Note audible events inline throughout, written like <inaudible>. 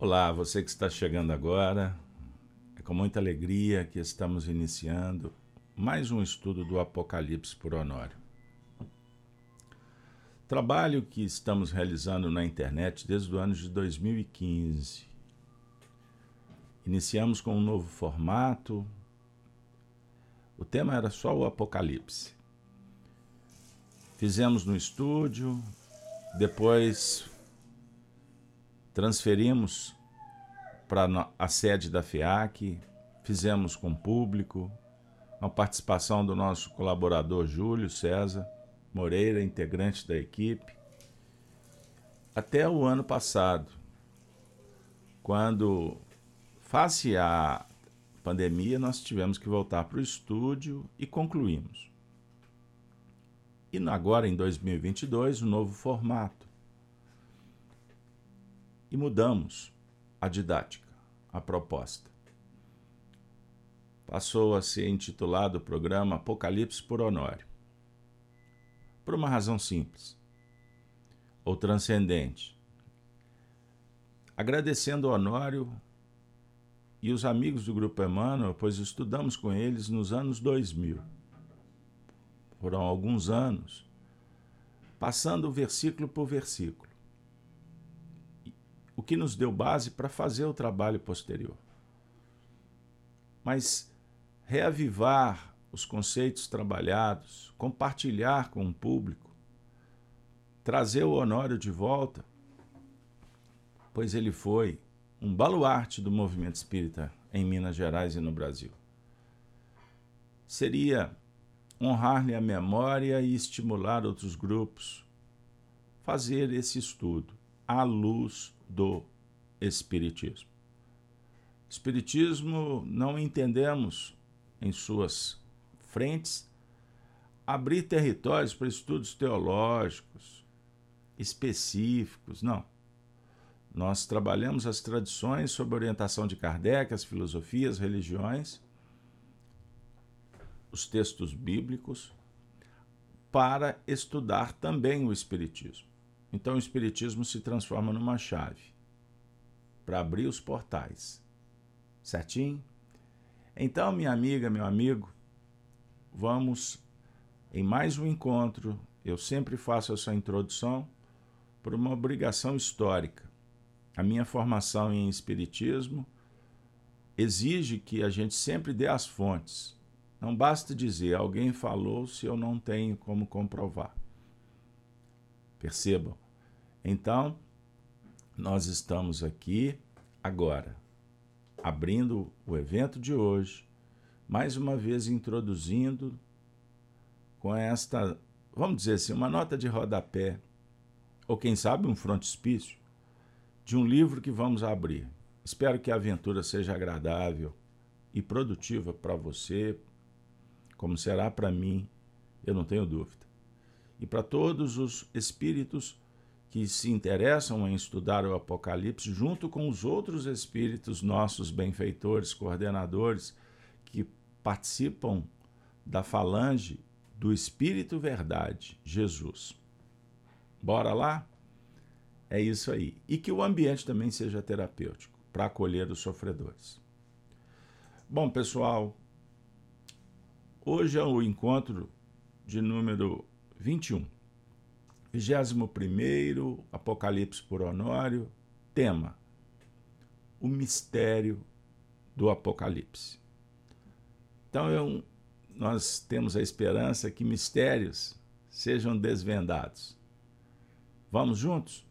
Olá, você que está chegando agora. É com muita alegria que estamos iniciando mais um estudo do Apocalipse por Honório. Trabalho que estamos realizando na internet desde o ano de 2015. Iniciamos com um novo formato. O tema era só o Apocalipse. Fizemos no estúdio, depois transferimos para a sede da FIAC, fizemos com público, a participação do nosso colaborador Júlio César Moreira, integrante da equipe, até o ano passado, quando, face à pandemia, nós tivemos que voltar para o estúdio e concluímos. E agora, em 2022, o um novo formato e mudamos a didática, a proposta. Passou a ser intitulado o programa Apocalipse por Honório. Por uma razão simples, ou transcendente. Agradecendo Honório e os amigos do Grupo Emmanuel, pois estudamos com eles nos anos 2000. Foram alguns anos, passando versículo por versículo que nos deu base para fazer o trabalho posterior. Mas reavivar os conceitos trabalhados, compartilhar com o público, trazer o Honório de volta, pois ele foi um baluarte do movimento espírita em Minas Gerais e no Brasil. Seria honrar-lhe a memória e estimular outros grupos fazer esse estudo à luz do Espiritismo. Espiritismo não entendemos em suas frentes abrir territórios para estudos teológicos específicos, não. Nós trabalhamos as tradições sob orientação de Kardec, as filosofias, as religiões, os textos bíblicos, para estudar também o Espiritismo. Então o Espiritismo se transforma numa chave para abrir os portais. Certinho? Então, minha amiga, meu amigo, vamos em mais um encontro. Eu sempre faço essa introdução por uma obrigação histórica. A minha formação em Espiritismo exige que a gente sempre dê as fontes. Não basta dizer alguém falou se eu não tenho como comprovar. Percebam? Então, nós estamos aqui agora, abrindo o evento de hoje, mais uma vez introduzindo com esta, vamos dizer assim, uma nota de rodapé, ou quem sabe um frontispício, de um livro que vamos abrir. Espero que a aventura seja agradável e produtiva para você, como será para mim, eu não tenho dúvida e para todos os espíritos que se interessam em estudar o Apocalipse, junto com os outros espíritos nossos benfeitores, coordenadores, que participam da falange do Espírito Verdade, Jesus. Bora lá? É isso aí. E que o ambiente também seja terapêutico, para acolher os sofredores. Bom, pessoal, hoje é o encontro de número 21. 21 Apocalipse por Honório, tema: O mistério do Apocalipse. Então, eu, nós temos a esperança que mistérios sejam desvendados. Vamos juntos?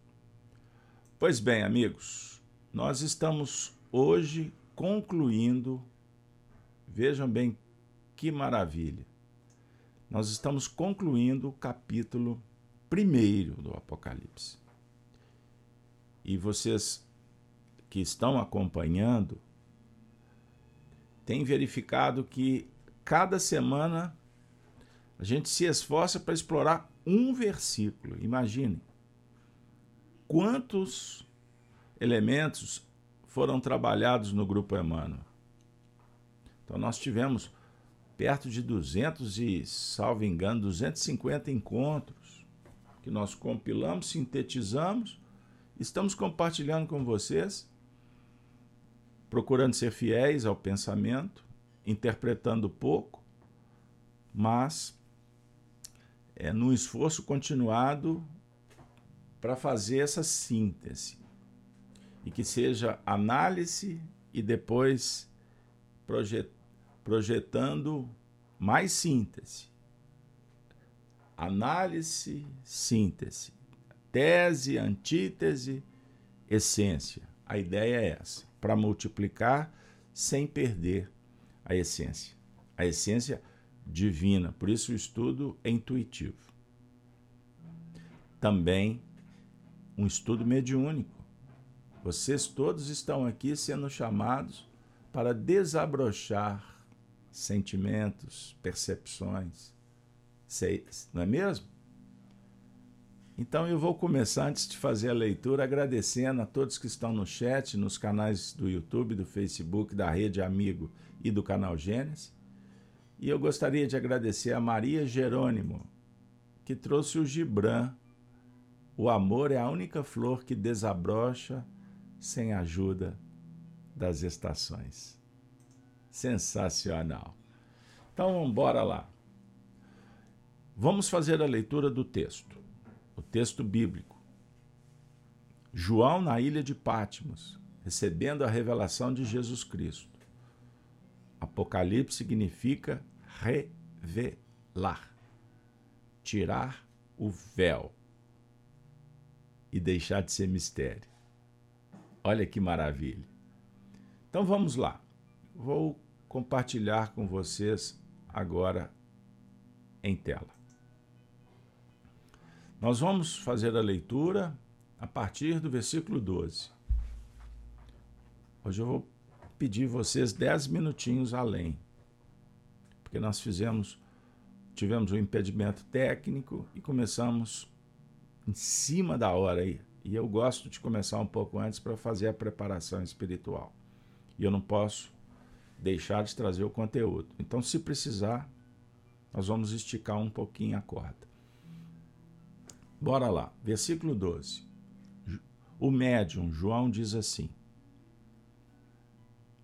Pois bem, amigos, nós estamos hoje concluindo, vejam bem que maravilha, nós estamos concluindo o capítulo primeiro do Apocalipse. E vocês que estão acompanhando têm verificado que cada semana a gente se esforça para explorar um versículo. Imaginem quantos elementos foram trabalhados no grupo Emmanuel. Então nós tivemos perto de 200 e, salvo engano, 250 encontros que nós compilamos, sintetizamos, estamos compartilhando com vocês procurando ser fiéis ao pensamento, interpretando pouco, mas é num esforço continuado para fazer essa síntese. E que seja análise e depois projet, projetando mais síntese. Análise, síntese. Tese, antítese, essência. A ideia é essa, para multiplicar sem perder a essência. A essência divina. Por isso o estudo é intuitivo. Também um estudo mediúnico. Vocês todos estão aqui sendo chamados para desabrochar sentimentos, percepções. Não é mesmo? Então eu vou começar antes de fazer a leitura agradecendo a todos que estão no chat, nos canais do YouTube, do Facebook, da Rede Amigo e do canal Gênesis. E eu gostaria de agradecer a Maria Jerônimo, que trouxe o Gibran. O amor é a única flor que desabrocha sem a ajuda das estações. Sensacional. Então, bora lá. Vamos fazer a leitura do texto, o texto bíblico. João na ilha de Patmos, recebendo a revelação de Jesus Cristo. Apocalipse significa revelar, tirar o véu e deixar de ser mistério. Olha que maravilha. Então vamos lá. Vou compartilhar com vocês agora em tela. Nós vamos fazer a leitura a partir do versículo 12. Hoje eu vou pedir vocês dez minutinhos além, porque nós fizemos, tivemos um impedimento técnico e começamos em cima da hora aí. E eu gosto de começar um pouco antes para fazer a preparação espiritual. E eu não posso deixar de trazer o conteúdo. Então, se precisar, nós vamos esticar um pouquinho a corda. Bora lá, versículo 12. O médium João diz assim: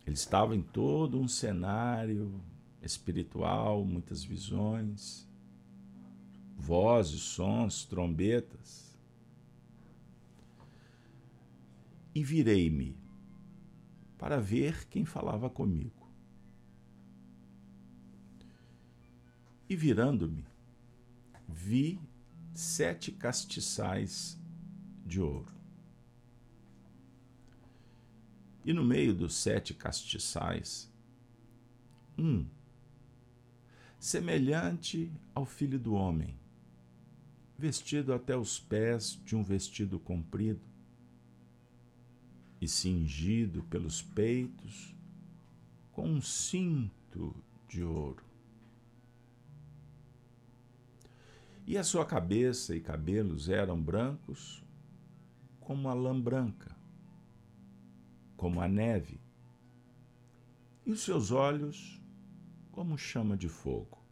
ele estava em todo um cenário espiritual, muitas visões, vozes, sons, trombetas. E virei-me para ver quem falava comigo. E virando-me, vi sete castiçais de ouro. E no meio dos sete castiçais, um, semelhante ao filho do homem, vestido até os pés de um vestido comprido e cingido pelos peitos com um cinto de ouro. E a sua cabeça e cabelos eram brancos como a lã branca como a neve, e os seus olhos como chama de fogo,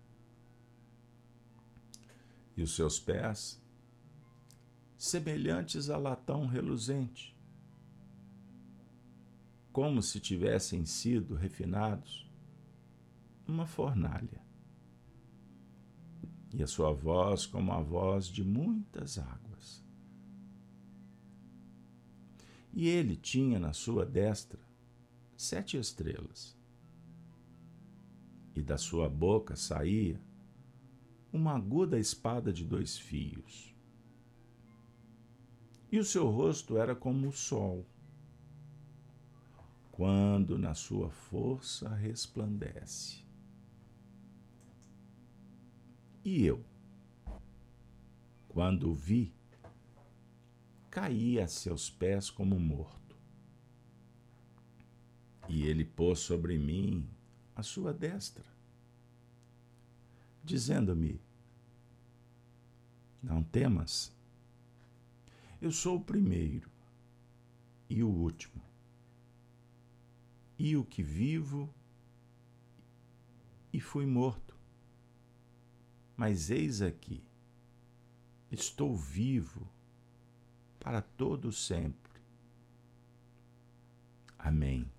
e os seus pés semelhantes a latão reluzente, como se tivessem sido refinados numa fornalha. E a sua voz como a voz de muitas águas. E ele tinha na sua destra sete estrelas. E da sua boca saía uma aguda espada de dois fios. E o seu rosto era como o sol, quando na sua força resplandece. E eu, quando o vi, caí a seus pés como morto. E ele pôs sobre mim a sua destra, dizendo-me: Não temas, eu sou o primeiro e o último, e o que vivo e fui morto. Mas eis aqui, estou vivo para todo sempre. Amém.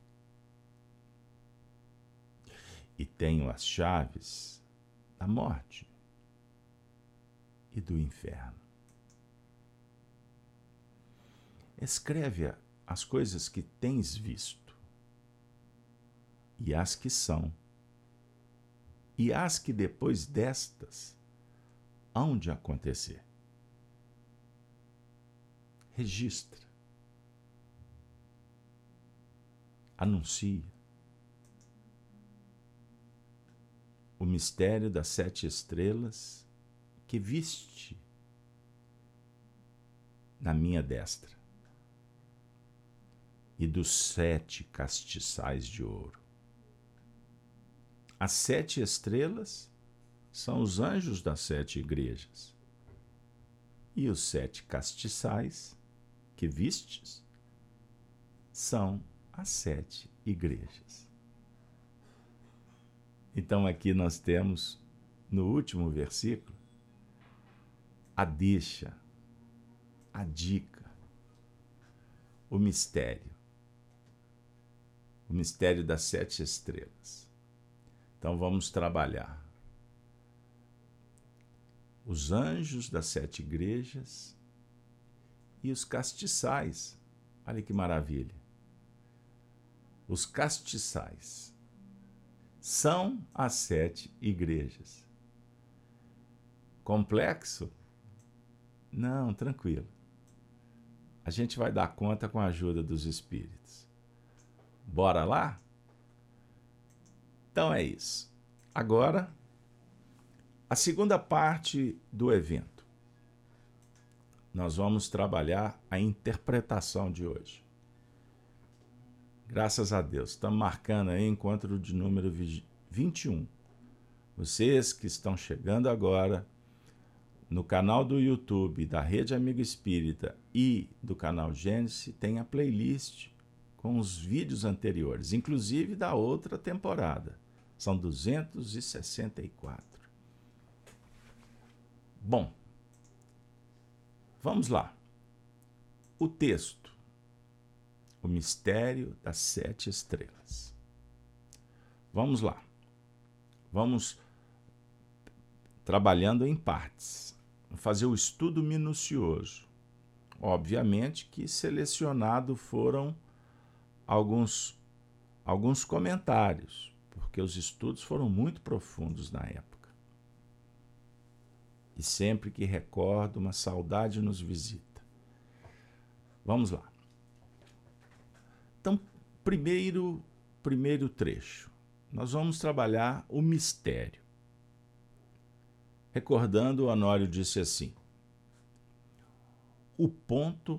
e tenho as chaves da morte e do inferno. Escreve as coisas que tens visto e as que são, e as que depois destas hão de acontecer. Registra. Anuncia. O mistério das sete estrelas que viste na minha destra e dos sete castiçais de ouro. As sete estrelas são os anjos das sete igrejas. E os sete castiçais que vistes são as sete igrejas. Então aqui nós temos, no último versículo, a deixa, a dica, o mistério. O mistério das sete estrelas. Então vamos trabalhar. Os anjos das sete igrejas e os castiçais. Olha que maravilha. Os castiçais são as sete igrejas. Complexo? Não, tranquilo. A gente vai dar conta com a ajuda dos espíritos. Bora lá? Então é isso. Agora, a segunda parte do evento. Nós vamos trabalhar a interpretação de hoje. Graças a Deus. Estamos marcando aí encontro de número 21. Vocês que estão chegando agora no canal do YouTube da Rede Amigo Espírita e do canal Gênesis, tem a playlist com os vídeos anteriores, inclusive da outra temporada. São 264. Bom, vamos lá. O texto, o mistério das sete estrelas. Vamos lá. Vamos trabalhando em partes, fazer o estudo minucioso. Obviamente que selecionado foram alguns alguns comentários, porque os estudos foram muito profundos na época. E sempre que recordo, uma saudade nos visita. Vamos lá. Então, primeiro, primeiro trecho. Nós vamos trabalhar o mistério. Recordando, Honório disse assim: o ponto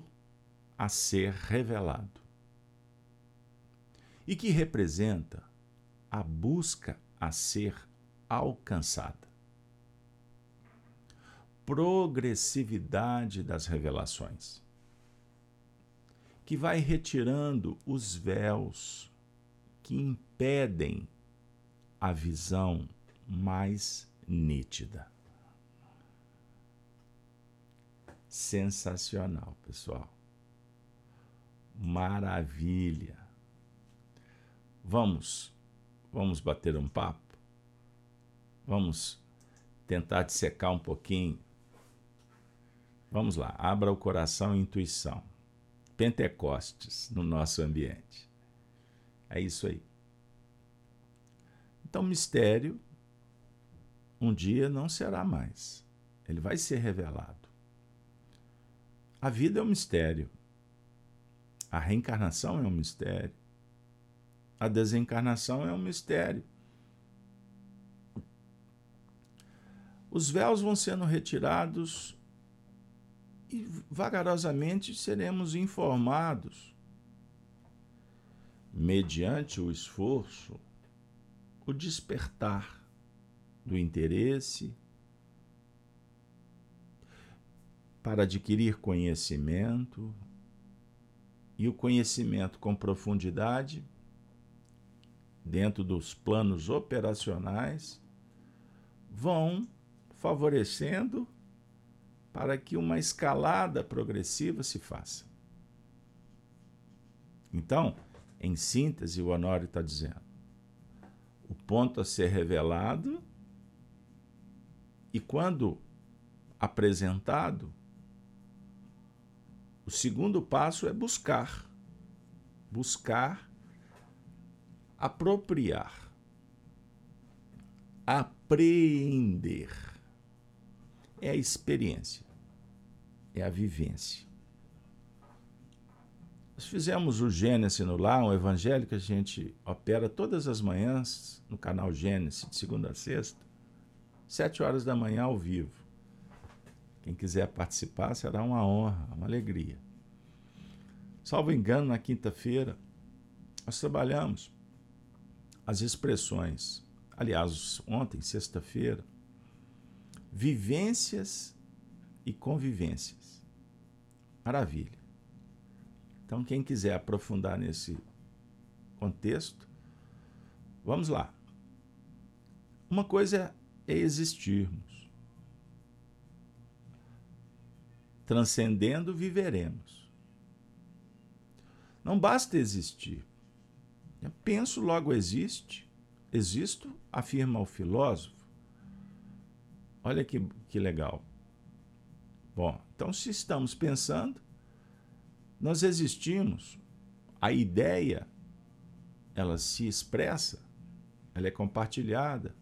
a ser revelado, e que representa a busca a ser alcançada. Progressividade das revelações, que vai retirando os véus que impedem a visão mais nítida. Sensacional, pessoal. Maravilha. Vamos Vamos bater um papo? Vamos tentar dissecar um pouquinho? Vamos lá, abra o coração e intuição. Pentecostes no nosso ambiente. É isso aí. Então, mistério um dia não será mais. Ele vai ser revelado. A vida é um mistério. A reencarnação é um mistério. A desencarnação é um mistério. Os véus vão sendo retirados e vagarosamente seremos informados, mediante o esforço, o despertar do interesse para adquirir conhecimento e o conhecimento com profundidade dentro dos planos operacionais, vão favorecendo para que uma escalada progressiva se faça. Então, em síntese, o Honório está dizendo: o ponto a ser revelado e quando apresentado, o segundo passo é buscar. Buscar apropriar, apreender. É a experiência, é a vivência. Nós fizemos o Gênesis no Lar, um evangelho que a gente opera todas as manhãs no canal Gênesis, de segunda a sexta, sete horas da manhã ao vivo. Quem quiser participar será uma honra, uma alegria. Salvo engano, na quinta-feira, nós trabalhamos as expressões. Aliás, ontem, sexta-feira, vivências e convivências. Maravilha. Então, quem quiser aprofundar nesse contexto, vamos lá. Uma coisa é existirmos. Transcendendo, viveremos. Não basta existir. Penso, logo existe. Existo, afirma o filósofo. Olha que, que legal. Bom, então se estamos pensando, nós existimos. A ideia, ela se expressa, ela é compartilhada.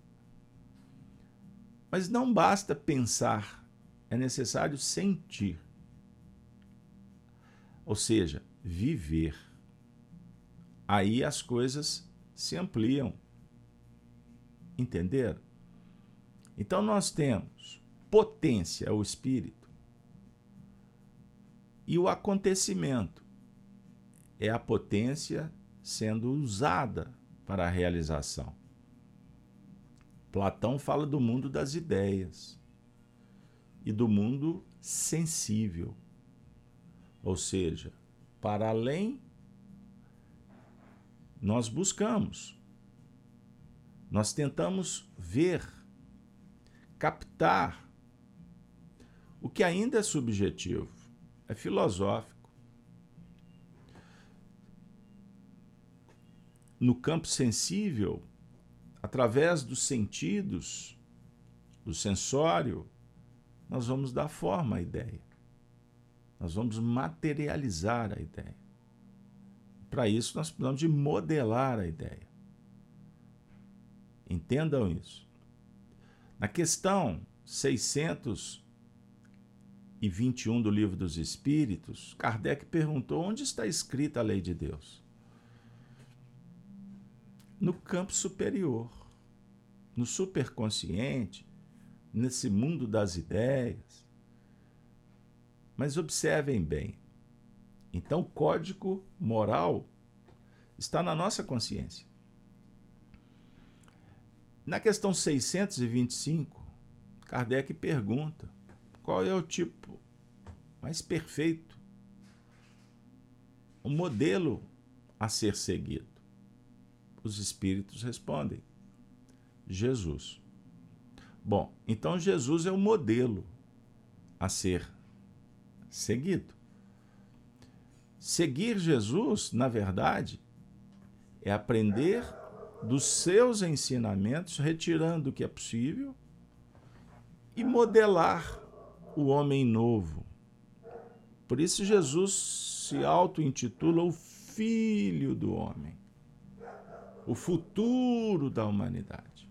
Mas não basta pensar, é necessário sentir. Ou seja, viver aí as coisas se ampliam. Entenderam? Então nós temos potência, o espírito, e o acontecimento é a potência sendo usada para a realização. Platão fala do mundo das ideias e do mundo sensível, ou seja, para além nós buscamos. Nós tentamos ver, captar o que ainda é subjetivo, é filosófico. No campo sensível, através dos sentidos, do sensório, nós vamos dar forma à ideia. Nós vamos materializar a ideia. Para isso, nós precisamos de modelar a ideia. Entendam isso. Na questão 621 do Livro dos Espíritos, Kardec perguntou onde está escrita a lei de Deus. No campo superior, no superconsciente, nesse mundo das ideias. Mas observem bem, então, o código moral está na nossa consciência. Na questão 625, Kardec pergunta: qual é o tipo mais perfeito, o modelo a ser seguido? Os espíritos respondem: Jesus. Bom, então Jesus é o modelo a ser seguido. Seguir Jesus, na verdade, é aprender dos seus ensinamentos, retirando o que é possível e modelar o homem novo. Por isso, Jesus se auto-intitula o Filho do Homem, o futuro da humanidade.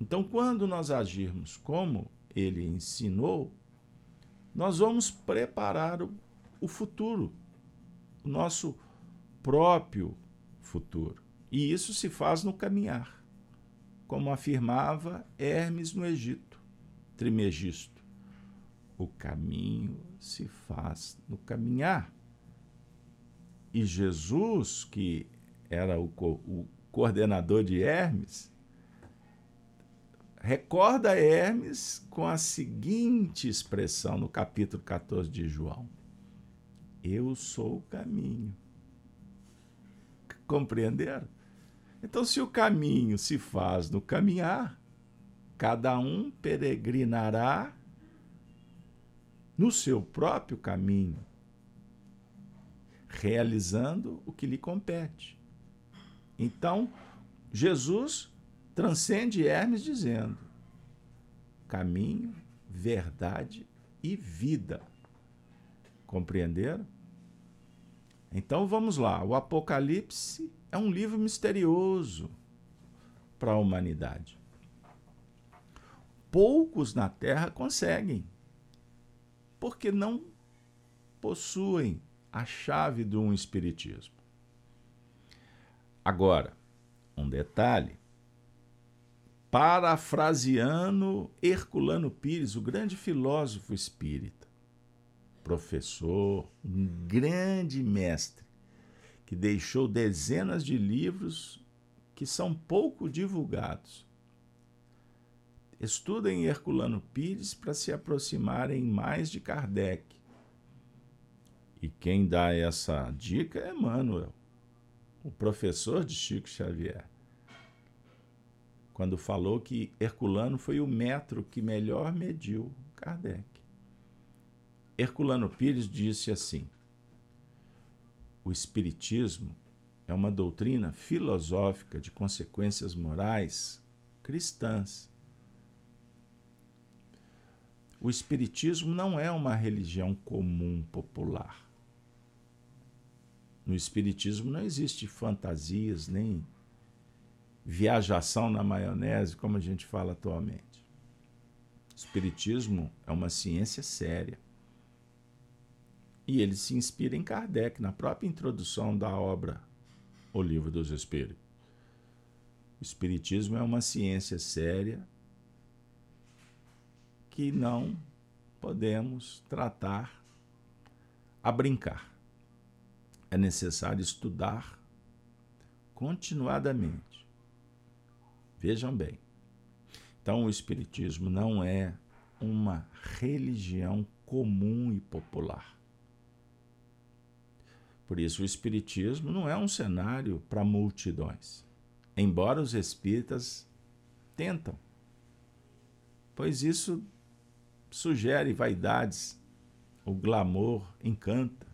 Então, quando nós agirmos como ele ensinou, nós vamos preparar o o futuro, o nosso próprio futuro. E isso se faz no caminhar, como afirmava Hermes no Egito, Trimegisto. O caminho se faz no caminhar. E Jesus, que era o, co o coordenador de Hermes, recorda Hermes com a seguinte expressão no capítulo 14 de João: eu sou o caminho. Compreenderam? Então, se o caminho se faz no caminhar, cada um peregrinará no seu próprio caminho, realizando o que lhe compete. Então, Jesus transcende Hermes dizendo: caminho, verdade e vida. Compreenderam? Então vamos lá. O Apocalipse é um livro misterioso para a humanidade. Poucos na Terra conseguem, porque não possuem a chave de um espiritismo. Agora, um detalhe. Parafraseando Herculano Pires, o grande filósofo espírita, professor, um grande mestre, que deixou dezenas de livros que são pouco divulgados. Estudem Herculano Pires para se aproximarem mais de Kardec. E quem dá essa dica é Emmanuel, o professor de Chico Xavier, quando falou que Herculano foi o metro que melhor mediu Kardec. Herculano Pires disse assim: o Espiritismo é uma doutrina filosófica de consequências morais cristãs. O Espiritismo não é uma religião comum popular. No Espiritismo não existe fantasias nem viajação na maionese, como a gente fala atualmente. O Espiritismo é uma ciência séria. E ele se inspira em Kardec, na própria introdução da obra O Livro dos Espíritos. O Espiritismo é uma ciência séria que não podemos tratar a brincar é necessário estudar continuadamente. Vejam bem. Então, o Espiritismo não é uma religião comum e popular. Por isso, o Espiritismo não é um cenário para multidões, embora os espíritas tentam, pois isso sugere vaidades, o glamour encanta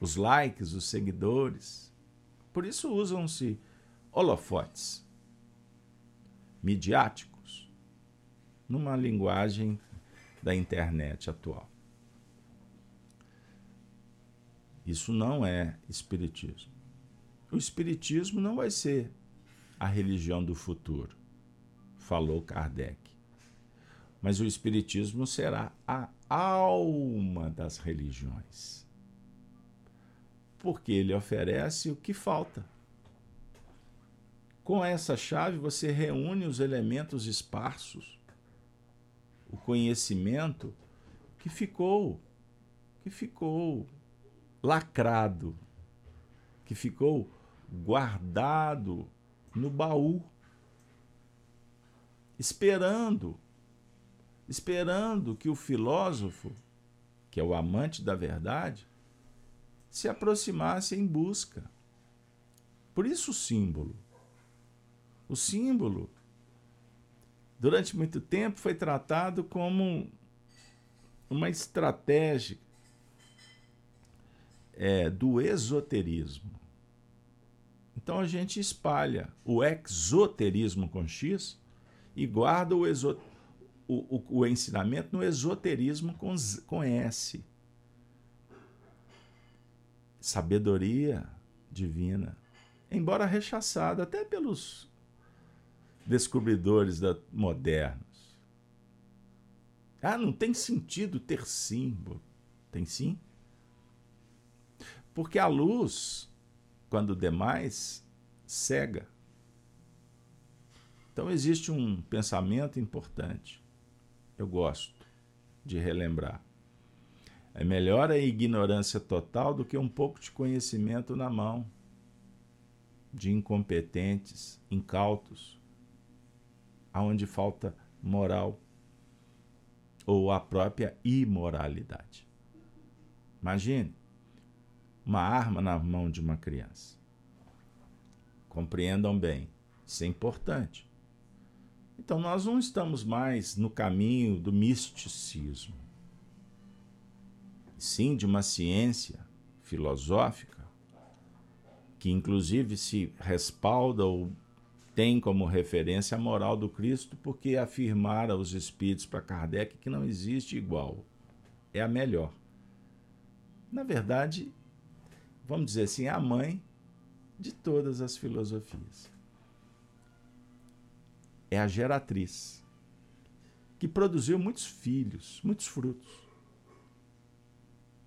os likes, os seguidores. Por isso usam-se holofotes midiáticos numa linguagem da internet atual. Isso não é espiritismo. O espiritismo não vai ser a religião do futuro, falou Kardec. Mas o espiritismo será a alma das religiões porque ele oferece o que falta. Com essa chave, você reúne os elementos esparsos, o conhecimento que ficou, que ficou lacrado, que ficou guardado no baú, esperando, esperando que o filósofo, que é o amante da verdade, se aproximasse em busca. Por isso o símbolo. O símbolo, durante muito tempo, foi tratado como uma estratégia é, do esoterismo. Então a gente espalha o exoterismo com X e guarda o, exo, o, o, o ensinamento no esoterismo com, com S sabedoria divina, embora rechaçada até pelos descobridores da, modernos. Ah, não tem sentido ter símbolo. Tem sim. Porque a luz, quando demais, cega. Então existe um pensamento importante. Eu gosto de relembrar. É melhor a ignorância total do que um pouco de conhecimento na mão de incompetentes, incautos, aonde falta moral ou a própria imoralidade. Imagine uma arma na mão de uma criança. Compreendam bem, isso é importante. Então, nós não estamos mais no caminho do misticismo sim de uma ciência filosófica, que inclusive se respalda ou tem como referência a moral do Cristo porque afirmara os espíritos para Kardec que não existe igual. É a melhor. Na verdade, vamos dizer assim, a mãe de todas as filosofias. É a geratriz, que produziu muitos filhos, muitos frutos.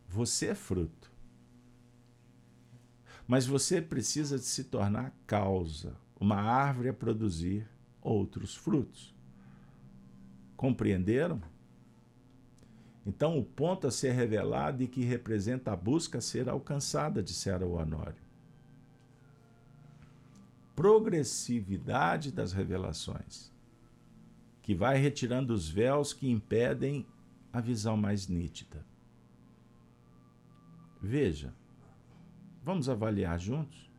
Você é fruto. Mas você precisa de se tornar causa, uma árvore a produzir outros frutos. Compreenderam? Então, o ponto a ser revelado e que representa a busca a ser alcançada, dissera o Honório. Progressividade das revelações, que vai retirando os véus que impedem a visão mais nítida. Veja, vamos avaliar juntos?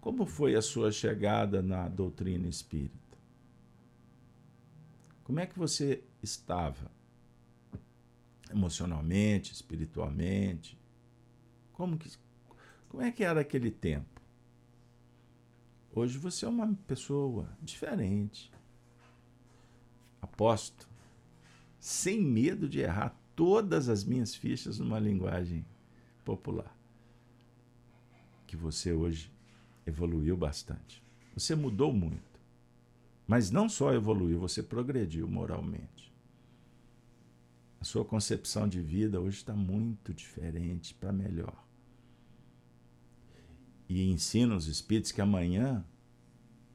Como foi a sua chegada na doutrina espírita? Como é que você estava? Emocionalmente, espiritualmente. Como que como é que era aquele tempo? Hoje você é uma pessoa diferente. Aposto, sem medo de errar todas as minhas fichas numa linguagem popular. Que você hoje evoluiu bastante. Você mudou muito. Mas não só evoluiu, você progrediu moralmente. A sua concepção de vida hoje está muito diferente para melhor. E ensina os espíritos que amanhã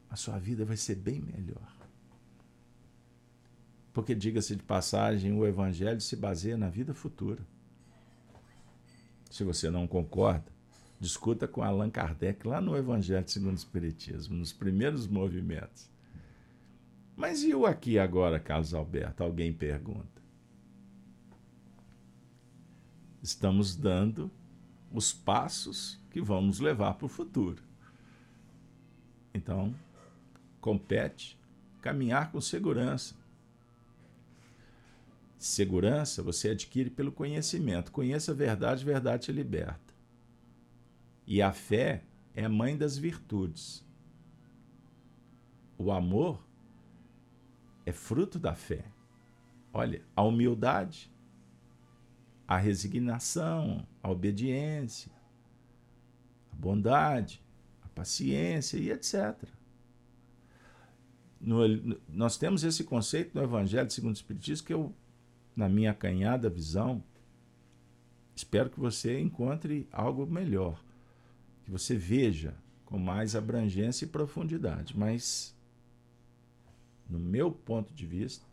a sua vida vai ser bem melhor. Porque, diga-se de passagem, o Evangelho se baseia na vida futura. Se você não concorda, discuta com Allan Kardec lá no Evangelho segundo o Espiritismo, nos primeiros movimentos. Mas e o aqui agora, Carlos Alberto? Alguém pergunta. Estamos dando os passos que vamos levar para o futuro. Então, compete caminhar com segurança. Segurança você adquire pelo conhecimento. Conheça a verdade, a verdade te liberta. E a fé é a mãe das virtudes. O amor é fruto da fé. Olha, a humildade a resignação, a obediência, a bondade, a paciência e etc. No, nós temos esse conceito no Evangelho segundo o Espiritismo que eu, na minha acanhada visão, espero que você encontre algo melhor, que você veja com mais abrangência e profundidade. Mas, no meu ponto de vista,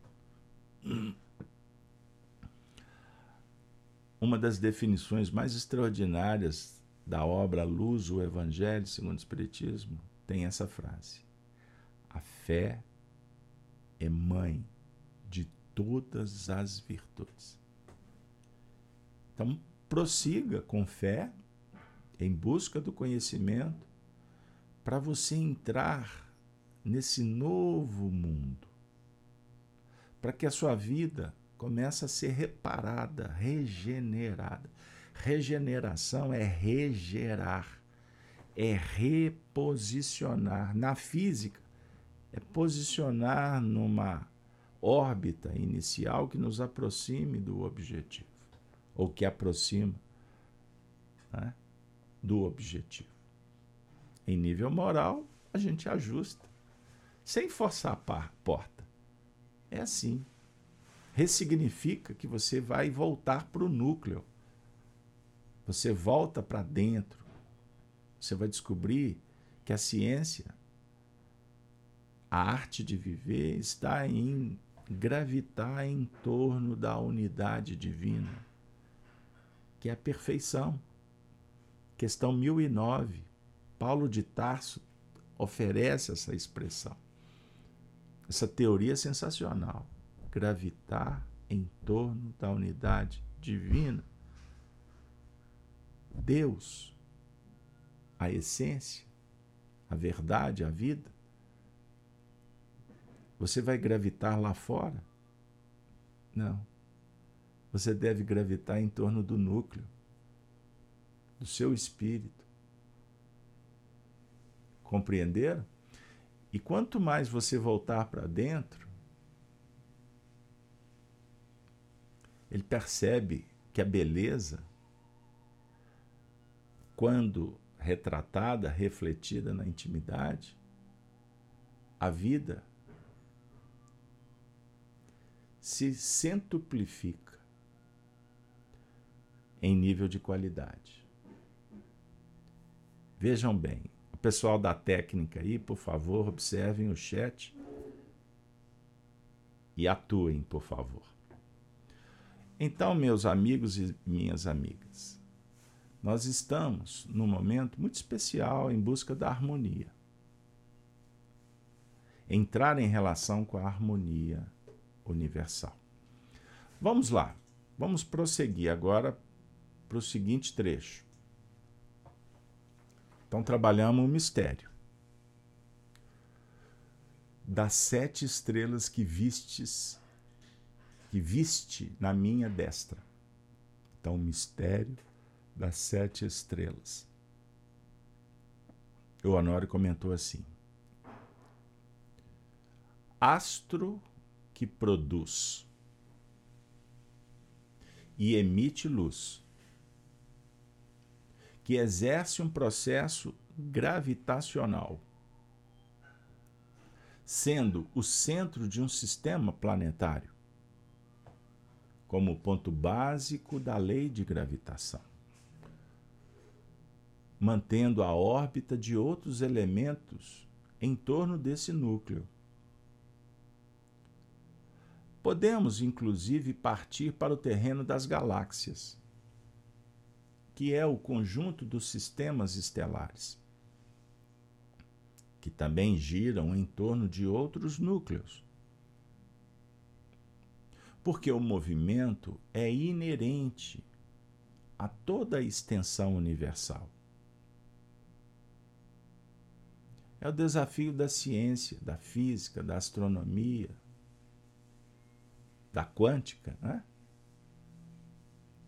uma das definições mais extraordinárias da obra Luz, o Evangelho segundo o Espiritismo, tem essa frase: A fé é mãe de todas as virtudes. Então, prossiga com fé, em busca do conhecimento, para você entrar nesse novo mundo, para que a sua vida começa a ser reparada, regenerada. Regeneração é regerar, é reposicionar. Na física, é posicionar numa órbita inicial que nos aproxime do objetivo, ou que aproxima né, do objetivo. Em nível moral, a gente ajusta, sem forçar a porta. É assim ressignifica que você vai voltar para o núcleo. Você volta para dentro. Você vai descobrir que a ciência, a arte de viver, está em gravitar em torno da unidade divina, que é a perfeição. Questão 1009. Paulo de Tarso oferece essa expressão. Essa teoria é sensacional gravitar em torno da unidade divina. Deus, a essência, a verdade, a vida. Você vai gravitar lá fora? Não. Você deve gravitar em torno do núcleo, do seu espírito. Compreenderam? E quanto mais você voltar para dentro, ele percebe que a beleza, quando retratada, refletida na intimidade, a vida se centuplifica em nível de qualidade. Vejam bem, o pessoal da técnica aí, por favor, observem o chat e atuem, por favor. Então, meus amigos e minhas amigas, nós estamos num momento muito especial em busca da harmonia. Entrar em relação com a harmonia universal. Vamos lá, vamos prosseguir agora para o seguinte trecho. Então, trabalhamos o mistério. Das sete estrelas que vistes, que viste na minha destra. Então, o mistério das sete estrelas. O Honório comentou assim: Astro que produz e emite luz, que exerce um processo gravitacional, sendo o centro de um sistema planetário, como ponto básico da lei de gravitação mantendo a órbita de outros elementos em torno desse núcleo. Podemos, inclusive, partir para o terreno das galáxias, que é o conjunto dos sistemas estelares, que também giram em torno de outros núcleos. Porque o movimento é inerente a toda a extensão universal. É o desafio da ciência, da física, da astronomia, da quântica, né?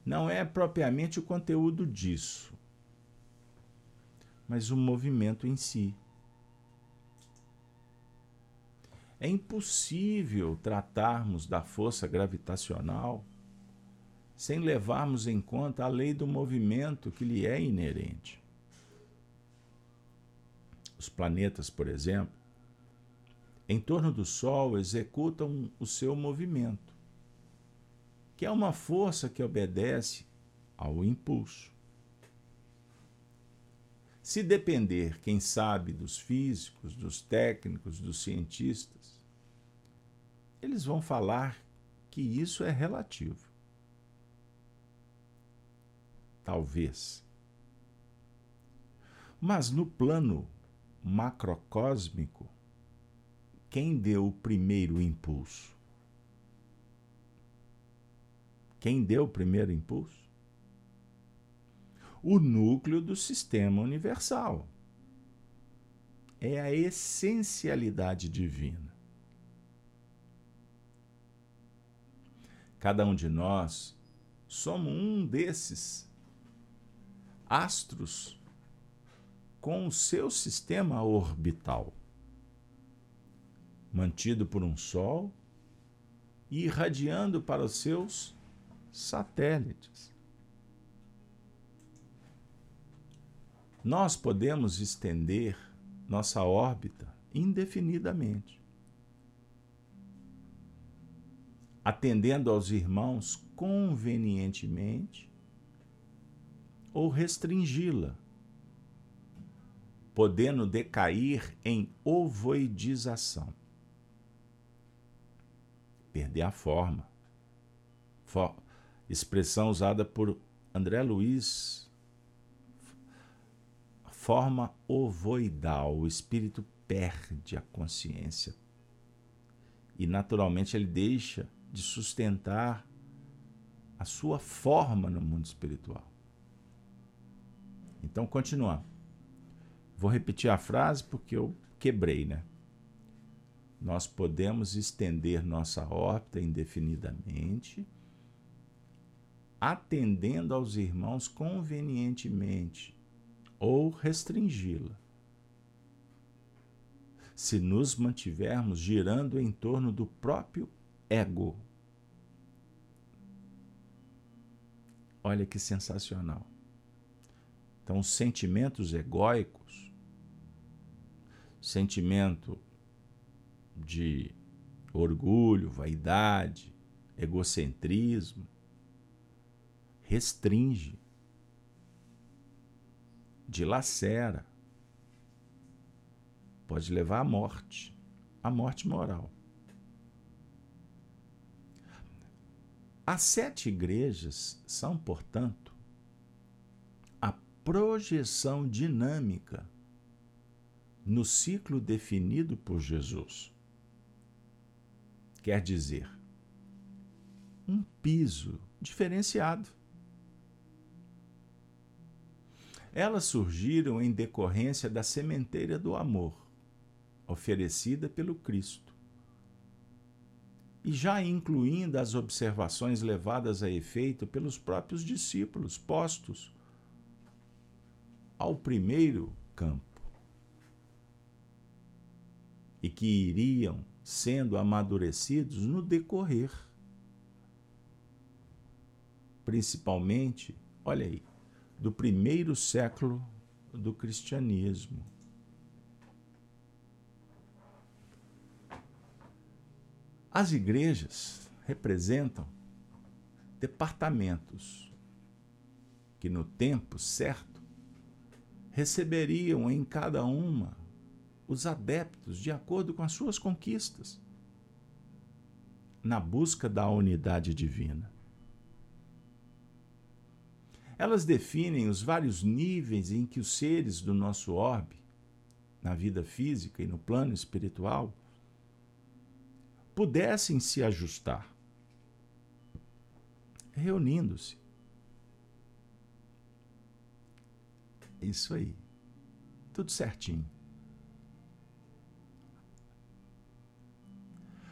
não é propriamente o conteúdo disso, mas o movimento em si. É impossível tratarmos da força gravitacional sem levarmos em conta a lei do movimento que lhe é inerente os planetas, por exemplo, em torno do Sol executam o seu movimento, que é uma força que obedece ao impulso. Se depender, quem sabe, dos físicos, dos técnicos, dos cientistas, eles vão falar que isso é relativo. Talvez. Mas no plano macrocósmico, quem deu o primeiro impulso? Quem deu o primeiro impulso? O núcleo do sistema universal. É a essencialidade divina. Cada um de nós somos um desses astros com o seu sistema orbital, mantido por um Sol e irradiando para os seus satélites. Nós podemos estender nossa órbita indefinidamente, atendendo aos irmãos convenientemente ou restringi-la podendo decair em ovoidização. Perder a forma. For, expressão usada por André Luiz. Forma ovoidal. O espírito perde a consciência. E naturalmente ele deixa de sustentar a sua forma no mundo espiritual. Então, continuando. Vou repetir a frase porque eu quebrei, né? Nós podemos estender nossa órbita indefinidamente, atendendo aos irmãos convenientemente ou restringi-la. se nos mantivermos girando em torno do próprio ego. Olha que sensacional. Então, os sentimentos egóicos, sentimento de orgulho, vaidade, egocentrismo, restringe, dilacera, pode levar à morte, à morte moral. As sete igrejas são, portanto, a projeção dinâmica no ciclo definido por Jesus. Quer dizer, um piso diferenciado. Elas surgiram em decorrência da sementeira do amor, oferecida pelo Cristo e já incluindo as observações levadas a efeito pelos próprios discípulos postos ao primeiro campo e que iriam sendo amadurecidos no decorrer. Principalmente, olha aí, do primeiro século do cristianismo. As igrejas representam departamentos que, no tempo certo, receberiam em cada uma os adeptos de acordo com as suas conquistas, na busca da unidade divina. Elas definem os vários níveis em que os seres do nosso orbe, na vida física e no plano espiritual, pudessem se ajustar, reunindo-se. Isso aí. Tudo certinho.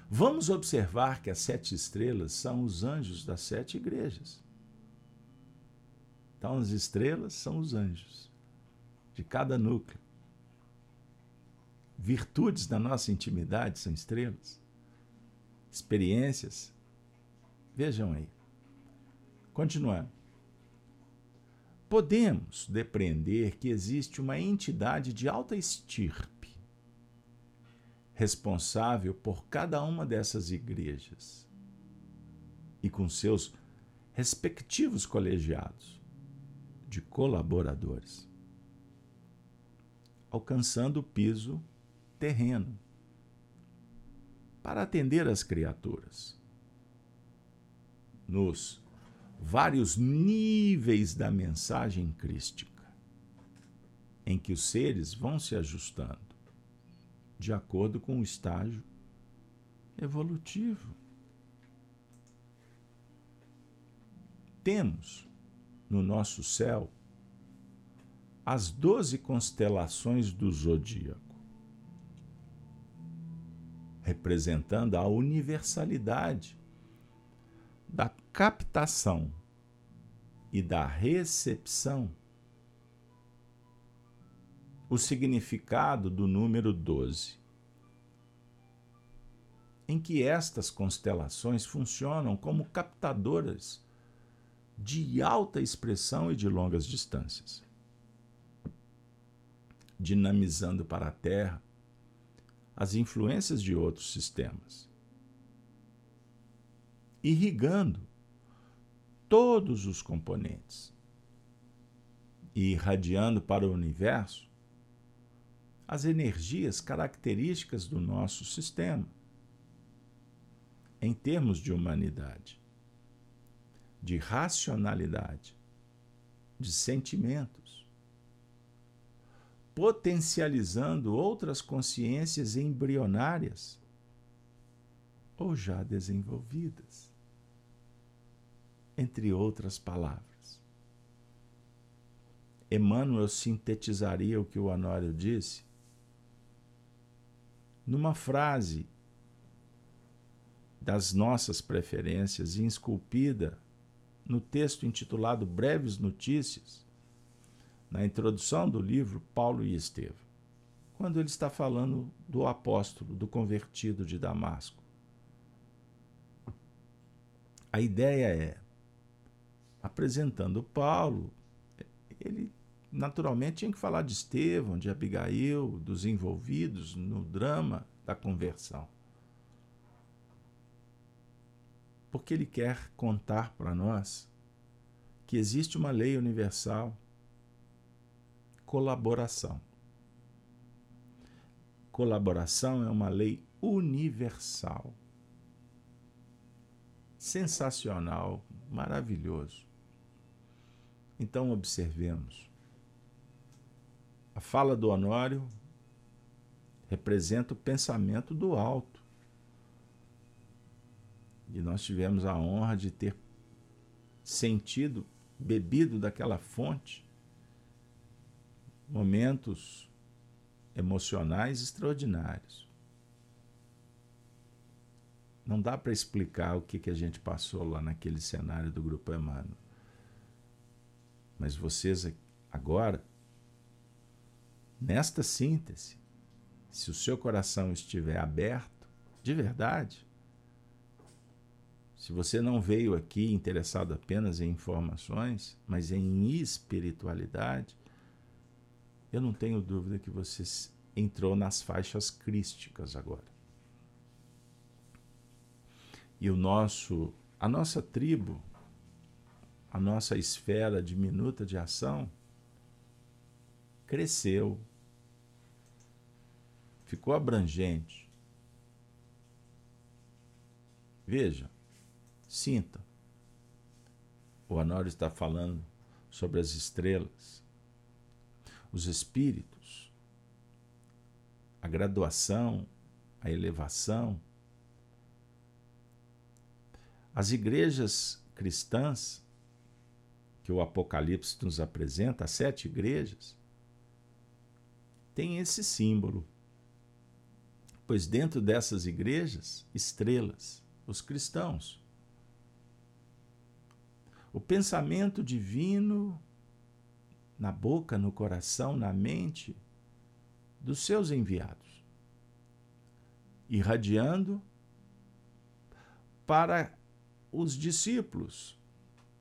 Vamos observar que as sete estrelas são os anjos das sete igrejas. Então, as estrelas são os anjos de cada núcleo. Virtudes da nossa intimidade são estrelas experiências. Vejam aí. Continuando. Podemos depreender que existe uma entidade de alta estirpe responsável por cada uma dessas igrejas e com seus respectivos colegiados de colaboradores, alcançando o piso terreno para atender as criaturas. Nos vários níveis da mensagem crística, em que os seres vão se ajustando de acordo com o estágio evolutivo. Temos no nosso céu as doze constelações do zodíaco representando a universalidade da captação e da recepção, o significado do número 12, em que estas constelações funcionam como captadoras de alta expressão e de longas distâncias, dinamizando para a Terra as influências de outros sistemas, irrigando todos os componentes. E irradiando para o universo as energias características do nosso sistema, em termos de humanidade, de racionalidade, de sentimentos potencializando outras consciências embrionárias ou já desenvolvidas. Entre outras palavras. Emmanuel sintetizaria o que o Honório disse numa frase das nossas preferências, esculpida no texto intitulado Breves Notícias, na introdução do livro Paulo e Estevão, quando ele está falando do apóstolo, do convertido de Damasco. A ideia é, apresentando Paulo, ele naturalmente tinha que falar de Estevão, de Abigail, dos envolvidos no drama da conversão. Porque ele quer contar para nós que existe uma lei universal colaboração. Colaboração é uma lei universal. Sensacional, maravilhoso. Então, observemos. A fala do Honório representa o pensamento do alto. E nós tivemos a honra de ter sentido, bebido daquela fonte, momentos emocionais extraordinários. Não dá para explicar o que, que a gente passou lá naquele cenário do Grupo Emmanuel. Mas vocês agora, nesta síntese, se o seu coração estiver aberto, de verdade, se você não veio aqui interessado apenas em informações, mas em espiritualidade, eu não tenho dúvida que você entrou nas faixas crísticas agora. E o nosso, a nossa tribo, a nossa esfera diminuta de ação cresceu, ficou abrangente. Veja, sinta. O Honório está falando sobre as estrelas os espíritos, a graduação, a elevação. As igrejas cristãs que o Apocalipse nos apresenta, as sete igrejas, têm esse símbolo. Pois dentro dessas igrejas, estrelas, os cristãos. O pensamento divino na boca, no coração, na mente dos seus enviados, irradiando para os discípulos,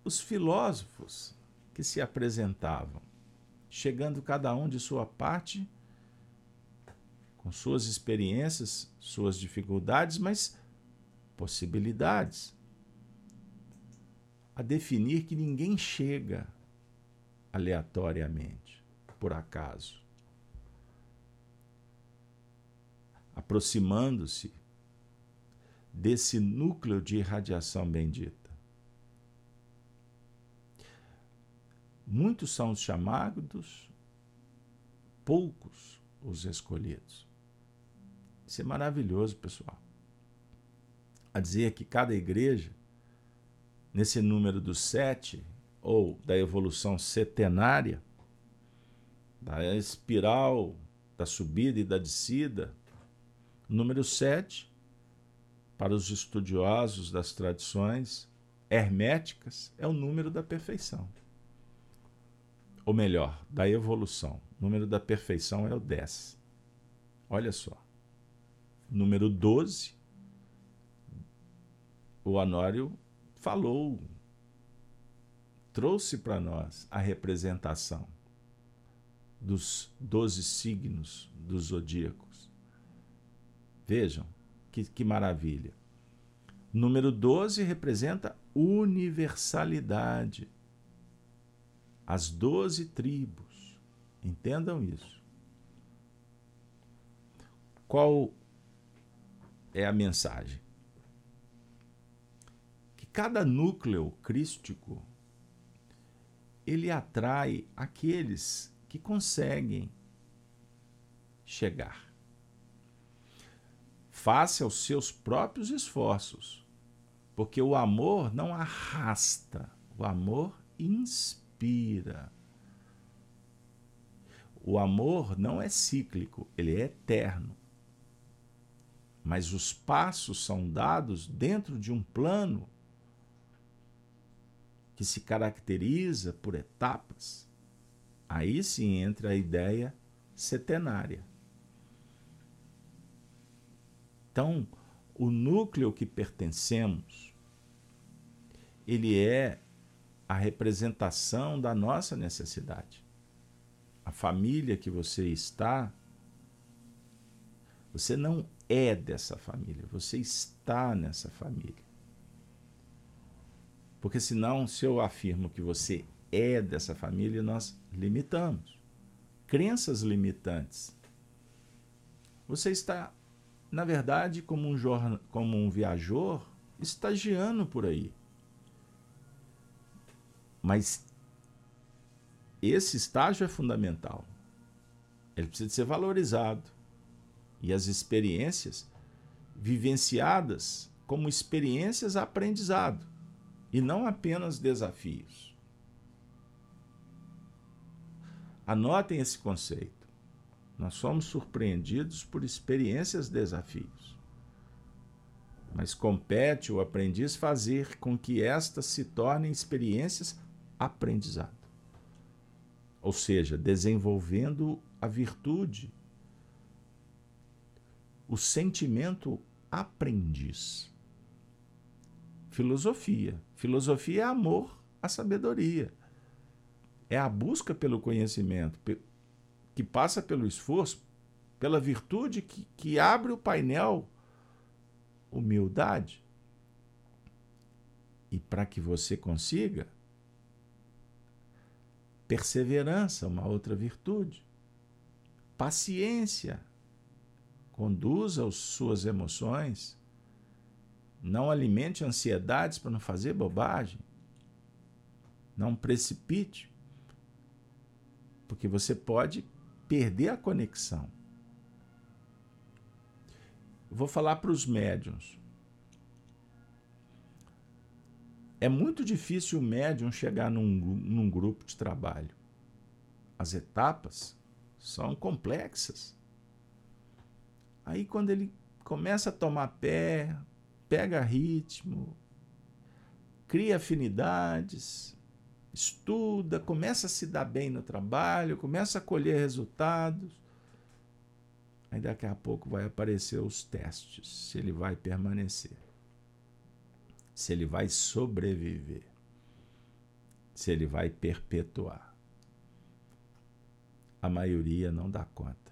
os filósofos que se apresentavam, chegando cada um de sua parte com suas experiências, suas dificuldades, mas possibilidades. A definir que ninguém chega aleatoriamente, por acaso. Aproximando-se desse núcleo de irradiação bendita. Muitos são os chamados, poucos os escolhidos. Isso é maravilhoso, pessoal. A dizer que cada igreja, nesse número dos sete, ou da evolução setenária, da espiral da subida e da descida. Número 7, para os estudiosos das tradições herméticas, é o número da perfeição. Ou melhor, da evolução. O número da perfeição é o 10. Olha só. Número 12, o Honório falou trouxe para nós a representação dos doze signos dos zodíacos. Vejam que, que maravilha. Número 12 representa universalidade. As doze tribos. Entendam isso. Qual é a mensagem? Que cada núcleo crístico ele atrai aqueles que conseguem chegar. Faça os seus próprios esforços, porque o amor não arrasta, o amor inspira. O amor não é cíclico, ele é eterno. Mas os passos são dados dentro de um plano que se caracteriza por etapas, aí sim entra a ideia setenária. Então, o núcleo que pertencemos, ele é a representação da nossa necessidade. A família que você está, você não é dessa família, você está nessa família. Porque senão, se eu afirmo que você é dessa família, nós limitamos. Crenças limitantes. Você está, na verdade, como um, jornal, como um viajor, estagiando por aí. Mas esse estágio é fundamental. Ele precisa ser valorizado. E as experiências vivenciadas como experiências aprendizado e não apenas desafios. Anotem esse conceito. Nós somos surpreendidos por experiências desafios. Mas compete o aprendiz fazer com que estas se tornem experiências aprendizado. Ou seja, desenvolvendo a virtude, o sentimento aprendiz. Filosofia. Filosofia é amor à sabedoria. É a busca pelo conhecimento, que passa pelo esforço, pela virtude que, que abre o painel humildade. E para que você consiga, perseverança, uma outra virtude. Paciência. Conduza as suas emoções não alimente ansiedades para não fazer bobagem. Não precipite. Porque você pode perder a conexão. Vou falar para os médiums. É muito difícil o médium chegar num, num grupo de trabalho. As etapas são complexas. Aí, quando ele começa a tomar pé, pega ritmo, cria afinidades, estuda, começa a se dar bem no trabalho, começa a colher resultados. Aí daqui a pouco vai aparecer os testes, se ele vai permanecer, se ele vai sobreviver, se ele vai perpetuar. A maioria não dá conta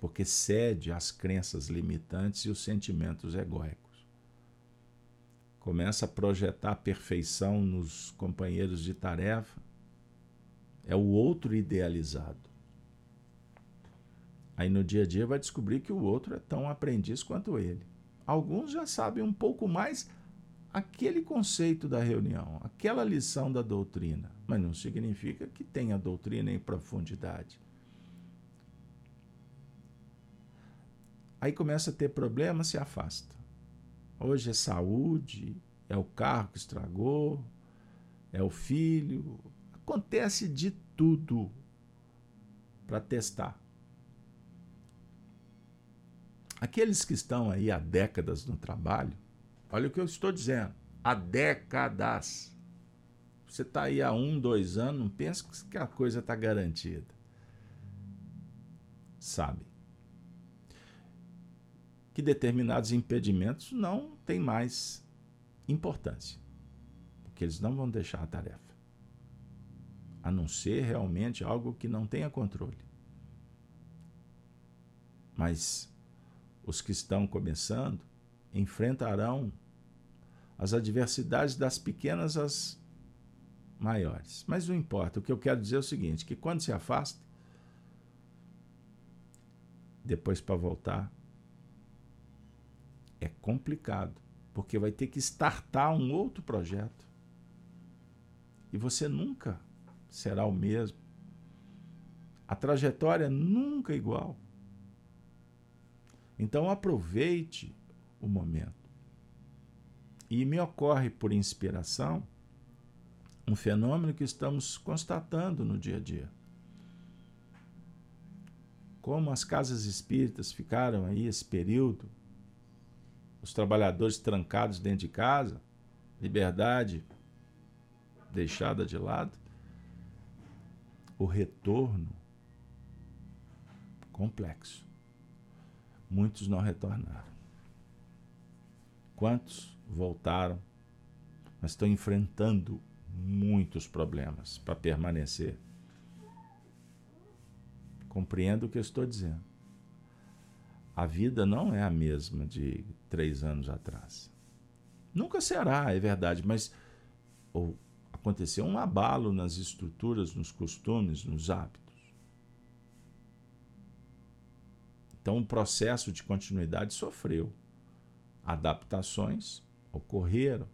porque cede às crenças limitantes e os sentimentos egóicos. Começa a projetar perfeição nos companheiros de tarefa, é o outro idealizado. Aí no dia a dia vai descobrir que o outro é tão aprendiz quanto ele. Alguns já sabem um pouco mais aquele conceito da reunião, aquela lição da doutrina, mas não significa que tenha a doutrina em profundidade. Aí começa a ter problema, se afasta. Hoje é saúde, é o carro que estragou, é o filho. Acontece de tudo para testar. Aqueles que estão aí há décadas no trabalho, olha o que eu estou dizendo, há décadas. Você está aí há um, dois anos, não pensa que a coisa está garantida. Sabe? Que determinados impedimentos não têm mais importância, porque eles não vão deixar a tarefa, a não ser realmente algo que não tenha controle. Mas os que estão começando enfrentarão as adversidades das pequenas às maiores. Mas não importa, o que eu quero dizer é o seguinte: que quando se afasta, depois para voltar, é complicado, porque vai ter que startar um outro projeto. E você nunca será o mesmo. A trajetória nunca é igual. Então aproveite o momento. E me ocorre por inspiração um fenômeno que estamos constatando no dia a dia. Como as casas espíritas ficaram aí esse período os trabalhadores trancados dentro de casa, liberdade deixada de lado, o retorno complexo. muitos não retornaram. Quantos voltaram, mas estão enfrentando muitos problemas para permanecer? Compreendo o que eu estou dizendo. A vida não é a mesma de três anos atrás. Nunca será, é verdade, mas ou, aconteceu um abalo nas estruturas, nos costumes, nos hábitos. Então o processo de continuidade sofreu. Adaptações ocorreram.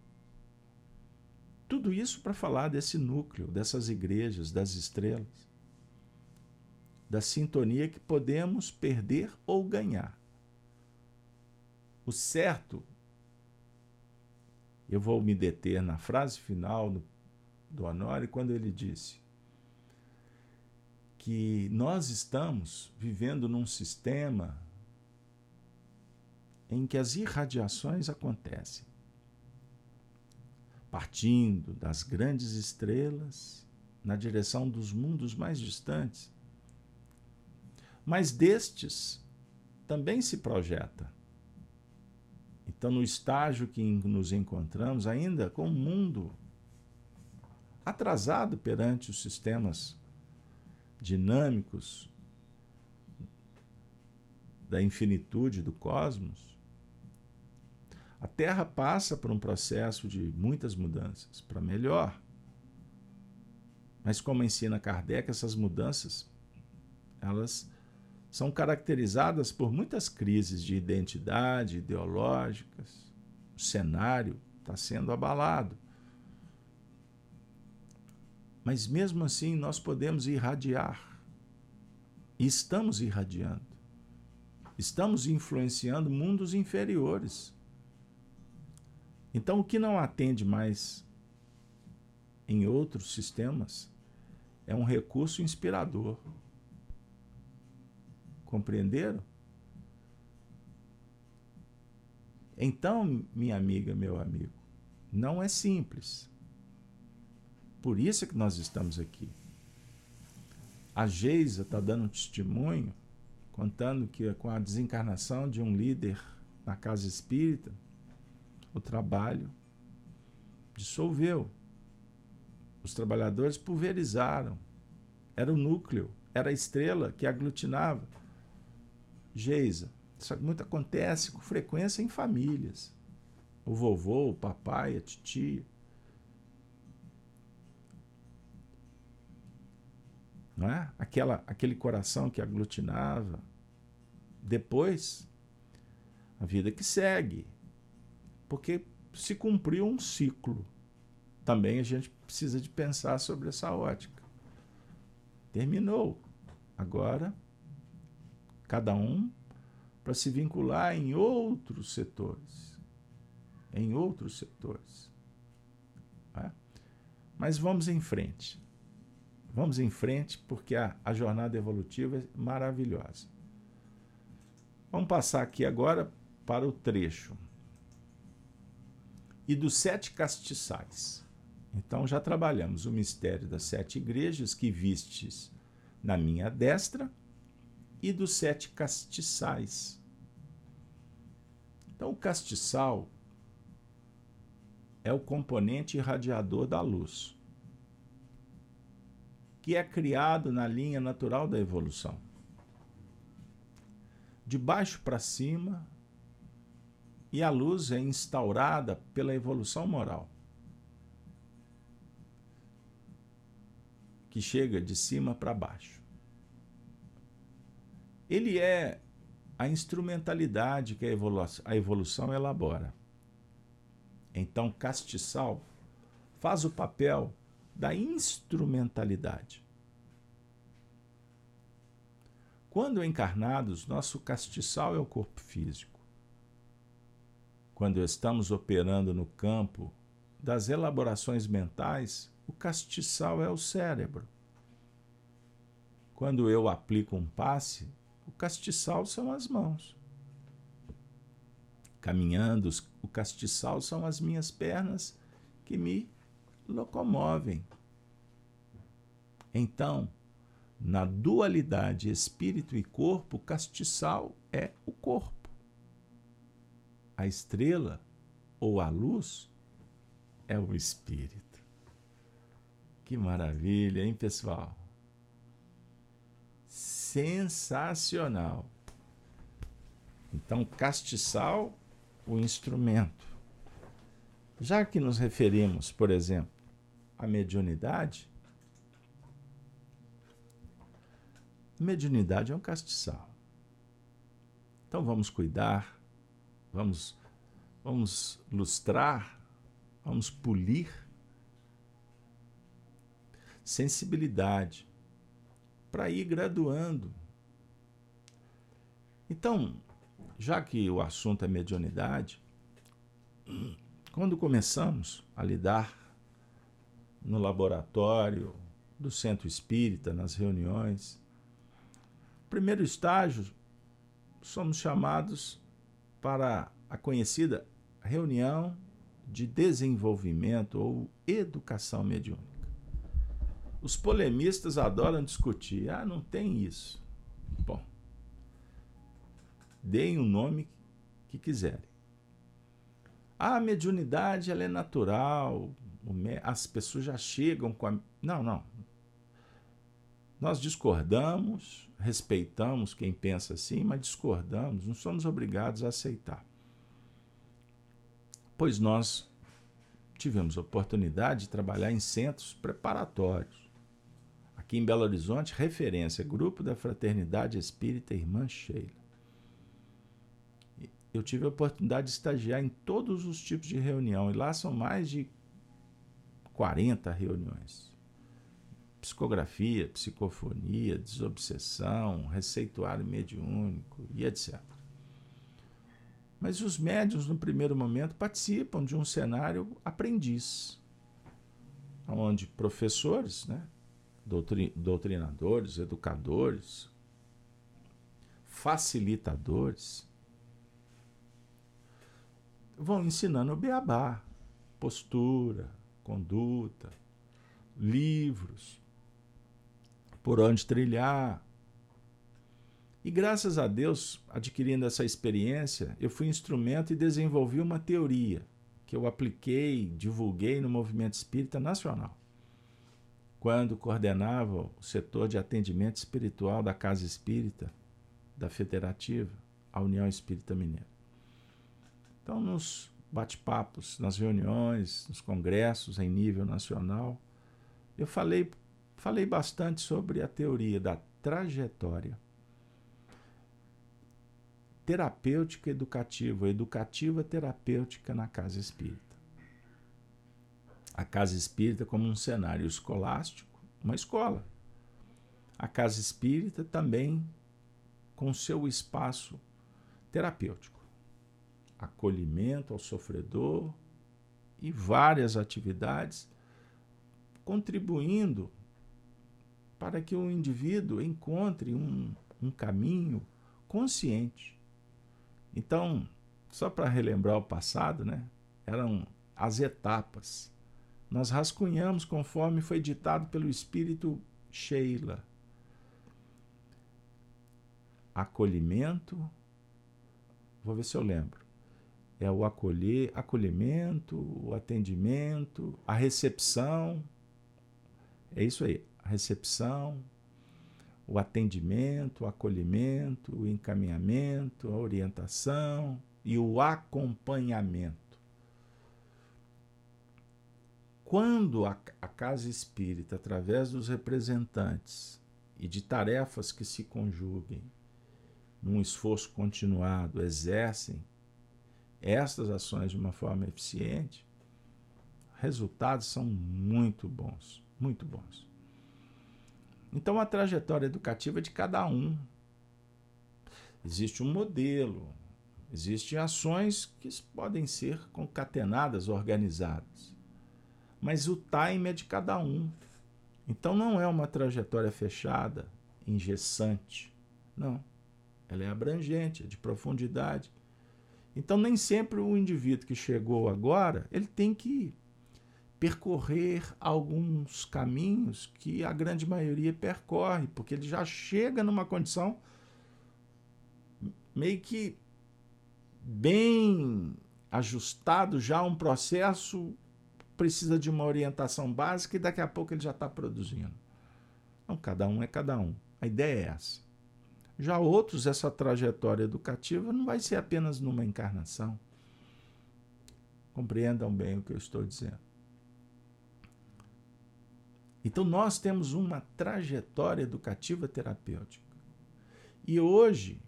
Tudo isso para falar desse núcleo, dessas igrejas, das estrelas, da sintonia que podemos perder ou ganhar. O certo, eu vou me deter na frase final do, do Honório, quando ele disse: que nós estamos vivendo num sistema em que as irradiações acontecem, partindo das grandes estrelas na direção dos mundos mais distantes. Mas destes também se projeta. Então, no estágio que nos encontramos, ainda com o mundo atrasado perante os sistemas dinâmicos da infinitude do cosmos, a Terra passa por um processo de muitas mudanças para melhor. Mas como ensina Kardec, essas mudanças elas são caracterizadas por muitas crises de identidade ideológicas. O cenário está sendo abalado. Mas mesmo assim nós podemos irradiar. E estamos irradiando. Estamos influenciando mundos inferiores. Então, o que não atende mais em outros sistemas é um recurso inspirador. Compreenderam? Então, minha amiga, meu amigo, não é simples. Por isso é que nós estamos aqui. A Geisa está dando um testemunho, contando que com a desencarnação de um líder na casa espírita, o trabalho dissolveu. Os trabalhadores pulverizaram. Era o núcleo, era a estrela que aglutinava. Geisa, isso muito acontece com frequência em famílias. O vovô, o papai, a titia. não é? Aquela, aquele coração que aglutinava. Depois, a vida que segue. Porque se cumpriu um ciclo. Também a gente precisa de pensar sobre essa ótica. Terminou. Agora, cada um para se vincular em outros setores. Em outros setores. É? Mas vamos em frente. Vamos em frente, porque a, a jornada evolutiva é maravilhosa. Vamos passar aqui agora para o trecho. E dos sete castiçais. Então já trabalhamos o mistério das sete igrejas que vistes na minha destra e dos sete castiçais. Então o castiçal é o componente irradiador da luz que é criado na linha natural da evolução. De baixo para cima, e a luz é instaurada pela evolução moral, que chega de cima para baixo. Ele é a instrumentalidade que a evolução, a evolução elabora. Então, castiçal faz o papel da instrumentalidade. Quando encarnados, nosso castiçal é o corpo físico. Quando estamos operando no campo das elaborações mentais, o castiçal é o cérebro. Quando eu aplico um passe, o castiçal são as mãos. Caminhando, o castiçal são as minhas pernas que me locomovem. Então, na dualidade espírito e corpo, castiçal é o corpo. A estrela ou a luz é o espírito. Que maravilha, hein, pessoal? Sensacional. Então, castiçal, o instrumento. Já que nos referimos, por exemplo, à mediunidade, mediunidade é um castiçal. Então vamos cuidar, vamos, vamos lustrar, vamos polir sensibilidade para ir graduando. Então, já que o assunto é mediunidade, quando começamos a lidar no laboratório do centro espírita, nas reuniões, primeiro estágio, somos chamados para a conhecida reunião de desenvolvimento ou educação mediúnica. Os polemistas adoram discutir. Ah, não tem isso. Bom, deem o nome que quiserem. Ah, a mediunidade ela é natural, as pessoas já chegam com a. Não, não. Nós discordamos, respeitamos quem pensa assim, mas discordamos, não somos obrigados a aceitar. Pois nós tivemos oportunidade de trabalhar em centros preparatórios. Aqui em Belo Horizonte, referência, Grupo da Fraternidade Espírita Irmã Sheila eu tive a oportunidade de estagiar em todos os tipos de reunião, e lá são mais de 40 reuniões. Psicografia, psicofonia, desobsessão, receituário mediúnico e etc. Mas os médios, no primeiro momento, participam de um cenário aprendiz, onde professores, né, doutrinadores, educadores, facilitadores, vão ensinando o beabá, postura, conduta, livros, por onde trilhar. E graças a Deus, adquirindo essa experiência, eu fui instrumento e desenvolvi uma teoria que eu apliquei, divulguei no movimento espírita nacional. Quando coordenava o setor de atendimento espiritual da Casa Espírita, da Federativa, a União Espírita Mineira. Então, nos bate-papos, nas reuniões, nos congressos em nível nacional, eu falei, falei bastante sobre a teoria da trajetória terapêutica educativa, educativa terapêutica na casa espírita. A casa espírita como um cenário escolástico, uma escola. A casa espírita também com seu espaço terapêutico acolhimento ao sofredor e várias atividades contribuindo para que o indivíduo encontre um, um caminho consciente. Então, só para relembrar o passado, né, eram as etapas. Nós rascunhamos conforme foi ditado pelo espírito Sheila. Acolhimento, vou ver se eu lembro é o acolher, acolhimento, o atendimento, a recepção. É isso aí, a recepção, o atendimento, o acolhimento, o encaminhamento, a orientação e o acompanhamento. Quando a, a casa espírita, através dos representantes e de tarefas que se conjuguem, num esforço continuado, exercem estas ações de uma forma eficiente, resultados são muito bons, muito bons. Então a trajetória educativa é de cada um. Existe um modelo, existem ações que podem ser concatenadas, organizadas. Mas o time é de cada um. Então não é uma trajetória fechada, engessante. Não. Ela é abrangente, é de profundidade então, nem sempre o indivíduo que chegou agora, ele tem que percorrer alguns caminhos que a grande maioria percorre, porque ele já chega numa condição meio que bem ajustado já um processo precisa de uma orientação básica e daqui a pouco ele já está produzindo. Não, cada um é cada um. A ideia é essa. Já outros, essa trajetória educativa não vai ser apenas numa encarnação. Compreendam bem o que eu estou dizendo. Então, nós temos uma trajetória educativa terapêutica. E hoje,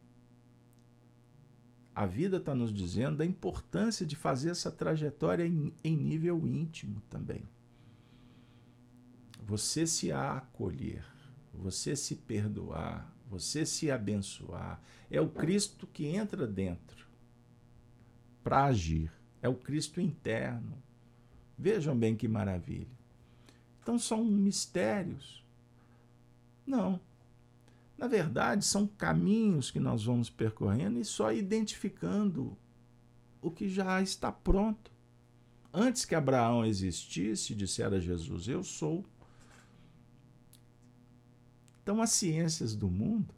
a vida está nos dizendo da importância de fazer essa trajetória em, em nível íntimo também. Você se acolher, você se perdoar, você se abençoar. É o Cristo que entra dentro para agir. É o Cristo interno. Vejam bem que maravilha. Então são mistérios. Não. Na verdade, são caminhos que nós vamos percorrendo e só identificando o que já está pronto. Antes que Abraão existisse, dissera Jesus: Eu sou. Então, as ciências do mundo,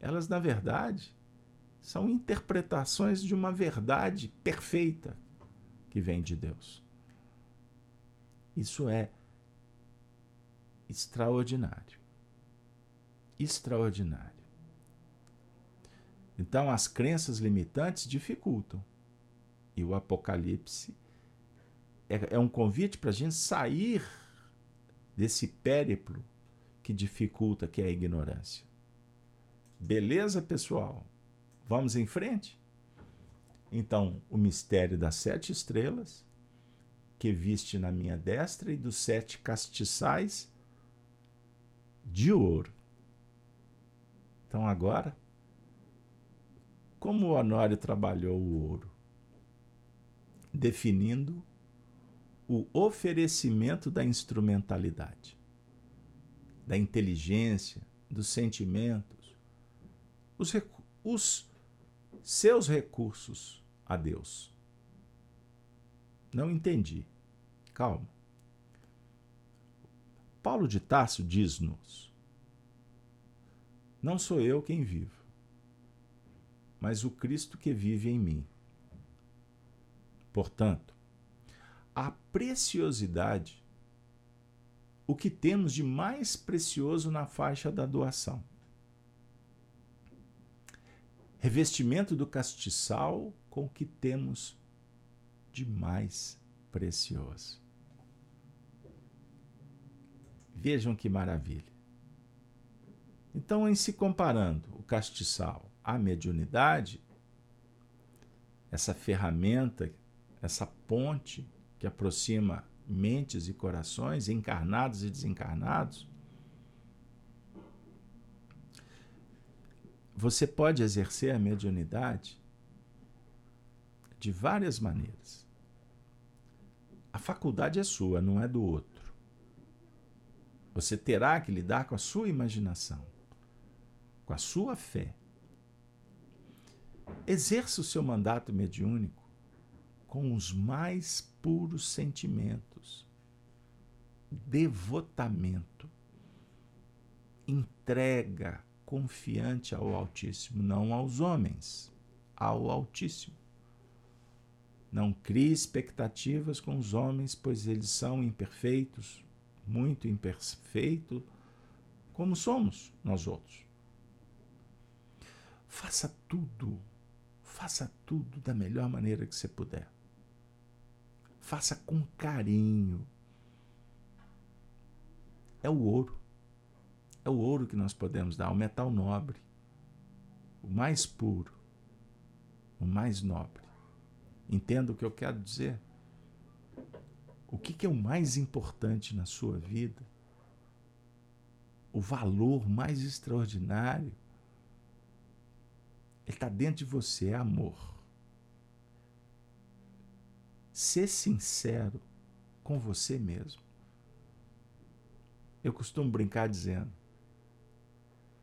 elas, na verdade, são interpretações de uma verdade perfeita que vem de Deus. Isso é extraordinário. Extraordinário. Então, as crenças limitantes dificultam. E o Apocalipse é, é um convite para a gente sair desse périplo que dificulta, que é a ignorância. Beleza, pessoal? Vamos em frente? Então, o mistério das sete estrelas, que viste na minha destra, e dos sete castiçais de ouro. Então, agora, como o Honório trabalhou o ouro? Definindo o oferecimento da instrumentalidade da inteligência, dos sentimentos, os, os seus recursos a Deus. Não entendi. Calma. Paulo de Tarso diz-nos: Não sou eu quem vivo, mas o Cristo que vive em mim. Portanto, a preciosidade o que temos de mais precioso na faixa da doação. Revestimento do castiçal com o que temos de mais precioso. Vejam que maravilha. Então, em se comparando o castiçal à mediunidade, essa ferramenta, essa ponte que aproxima mentes e corações, encarnados e desencarnados, você pode exercer a mediunidade de várias maneiras. A faculdade é sua, não é do outro. Você terá que lidar com a sua imaginação, com a sua fé. Exerça o seu mandato mediúnico com os mais puros sentimentos devotamento, entrega confiante ao Altíssimo, não aos homens, ao Altíssimo. Não crie expectativas com os homens, pois eles são imperfeitos, muito imperfeitos, como somos nós outros. Faça tudo, faça tudo da melhor maneira que você puder. Faça com carinho, é o ouro. É o ouro que nós podemos dar, o metal nobre, o mais puro, o mais nobre. Entenda o que eu quero dizer? O que, que é o mais importante na sua vida? O valor mais extraordinário? Ele está dentro de você, é amor. Ser sincero com você mesmo. Eu costumo brincar dizendo: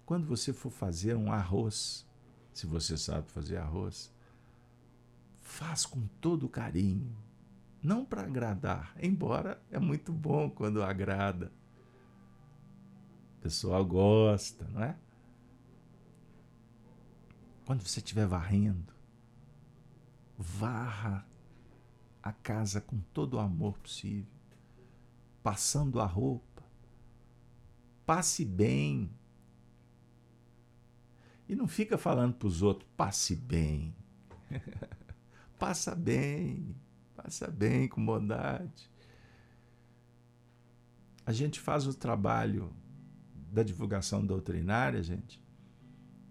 quando você for fazer um arroz, se você sabe fazer arroz, faz com todo carinho, não para agradar, embora é muito bom quando agrada. O pessoal gosta, não é? Quando você estiver varrendo, varra a casa com todo o amor possível, passando a roupa. Passe bem. E não fica falando para os outros, passe bem. <laughs> passa bem, passa bem com bondade. A gente faz o trabalho da divulgação doutrinária, gente.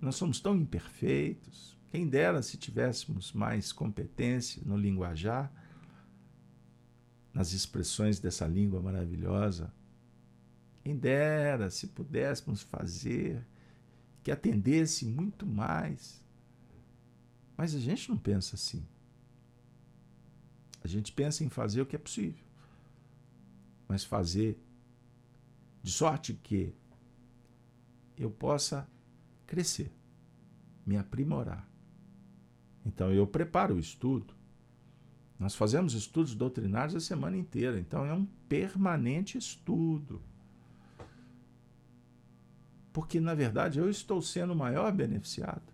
Nós somos tão imperfeitos. Quem dera se tivéssemos mais competência no linguajar, nas expressões dessa língua maravilhosa. Quem dera se pudéssemos fazer que atendesse muito mais. Mas a gente não pensa assim. A gente pensa em fazer o que é possível. Mas fazer de sorte que eu possa crescer, me aprimorar. Então eu preparo o estudo. Nós fazemos estudos doutrinários a semana inteira, então é um permanente estudo. Porque, na verdade, eu estou sendo o maior beneficiado.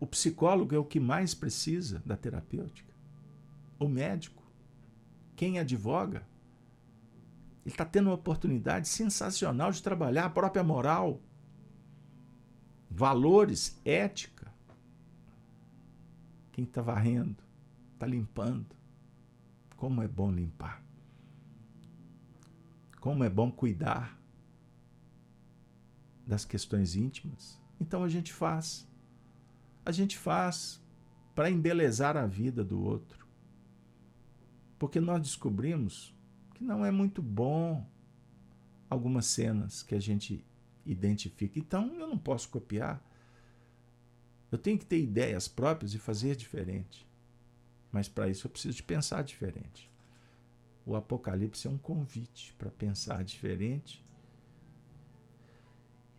O psicólogo é o que mais precisa da terapêutica. O médico, quem advoga, ele está tendo uma oportunidade sensacional de trabalhar a própria moral, valores, ética. Quem está varrendo, está limpando. Como é bom limpar. Como é bom cuidar das questões íntimas. Então a gente faz. A gente faz para embelezar a vida do outro. Porque nós descobrimos que não é muito bom algumas cenas que a gente identifica. Então eu não posso copiar. Eu tenho que ter ideias próprias e fazer diferente. Mas para isso eu preciso de pensar diferente. O Apocalipse é um convite para pensar diferente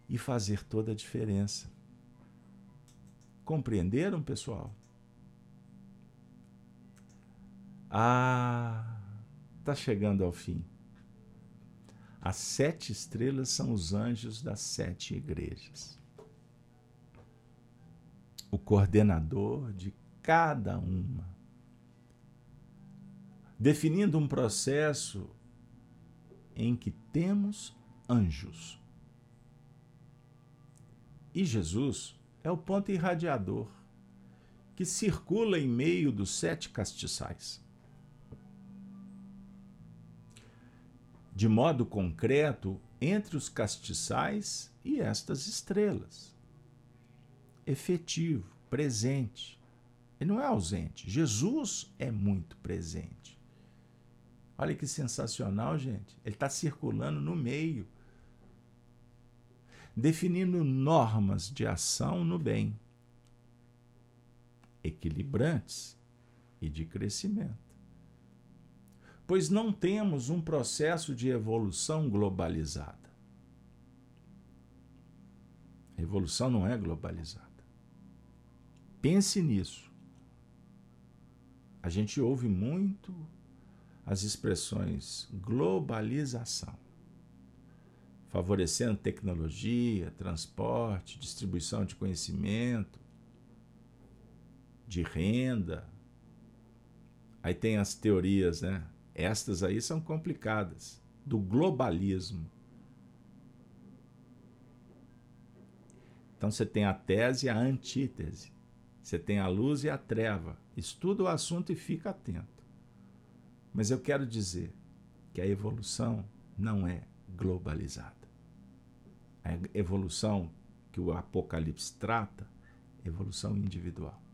e fazer toda a diferença. Compreenderam, pessoal? Ah, está chegando ao fim. As sete estrelas são os anjos das sete igrejas. O coordenador de cada uma. Definindo um processo em que temos anjos. E Jesus é o ponto irradiador que circula em meio dos sete castiçais. De modo concreto entre os castiçais e estas estrelas. Efetivo, presente. Ele não é ausente. Jesus é muito presente. Olha que sensacional, gente. Ele está circulando no meio, definindo normas de ação no bem, equilibrantes e de crescimento pois não temos um processo de evolução globalizada. A evolução não é globalizada. Pense nisso. A gente ouve muito as expressões globalização, favorecendo tecnologia, transporte, distribuição de conhecimento, de renda. Aí tem as teorias, né? Estas aí são complicadas, do globalismo. Então você tem a tese e a antítese. Você tem a luz e a treva. Estuda o assunto e fica atento. Mas eu quero dizer que a evolução não é globalizada. A evolução que o Apocalipse trata, é evolução individual.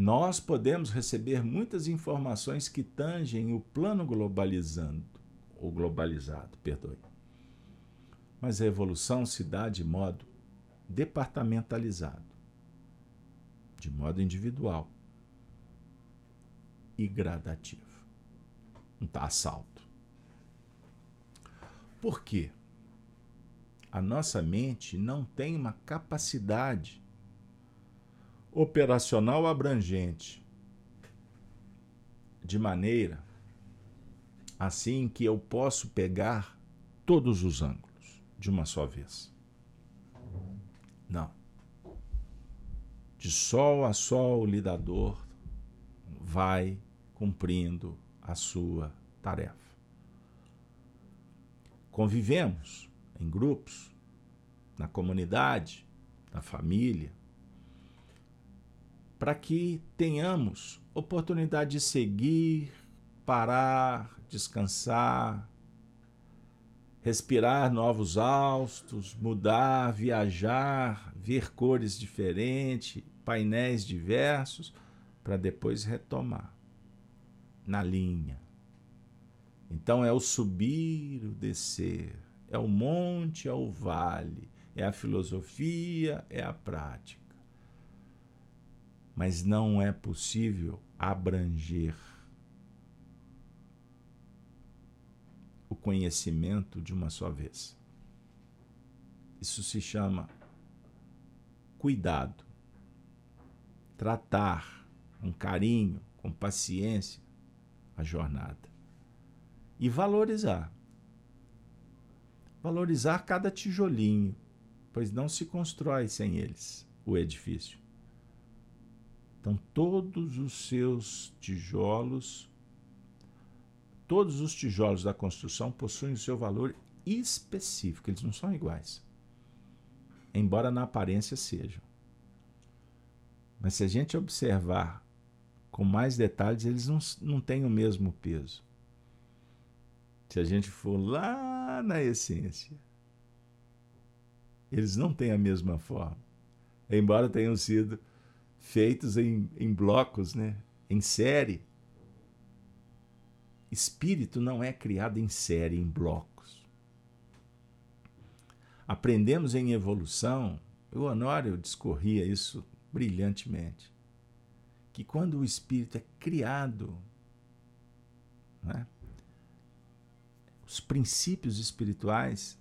Nós podemos receber muitas informações que tangem o plano globalizando, ou globalizado, perdoe. Mas a evolução se dá de modo departamentalizado, de modo individual e gradativo. Não está assalto. Por quê? A nossa mente não tem uma capacidade operacional abrangente, de maneira assim que eu posso pegar todos os ângulos de uma só vez. Não. De sol a sol, o lidador vai cumprindo a sua tarefa. Convivemos em grupos, na comunidade, na família, para que tenhamos oportunidade de seguir, parar, descansar, respirar novos haustos, mudar, viajar, ver cores diferentes, painéis diversos, para depois retomar na linha. Então é o subir, o descer, é o monte, é o vale, é a filosofia, é a prática. Mas não é possível abranger o conhecimento de uma só vez. Isso se chama cuidado. Tratar com carinho, com paciência a jornada. E valorizar. Valorizar cada tijolinho, pois não se constrói sem eles o edifício. Então, todos os seus tijolos Todos os tijolos da construção possuem o seu valor específico, eles não são iguais. Embora na aparência sejam. Mas se a gente observar com mais detalhes, eles não, não têm o mesmo peso. Se a gente for lá na essência, eles não têm a mesma forma. Embora tenham sido feitos em, em blocos, né? em série, Espírito não é criado em série, em blocos. Aprendemos em evolução, o Honório discorria isso brilhantemente, que quando o espírito é criado, né, os princípios espirituais,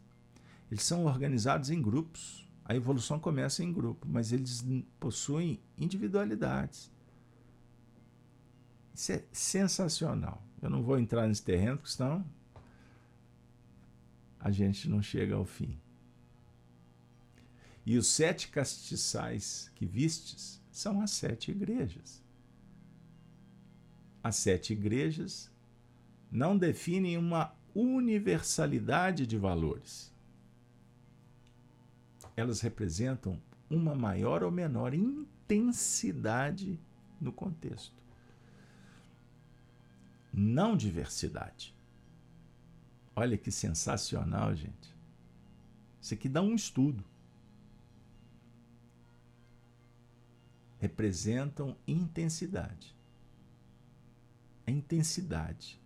eles são organizados em grupos. A evolução começa em grupo, mas eles possuem individualidades. Isso é sensacional. Eu não vou entrar nesse terreno, porque senão a gente não chega ao fim. E os sete castiçais que vistes são as sete igrejas. As sete igrejas não definem uma universalidade de valores. Elas representam uma maior ou menor intensidade no contexto não diversidade. Olha que sensacional, gente. Isso aqui dá um estudo. Representam intensidade. A intensidade.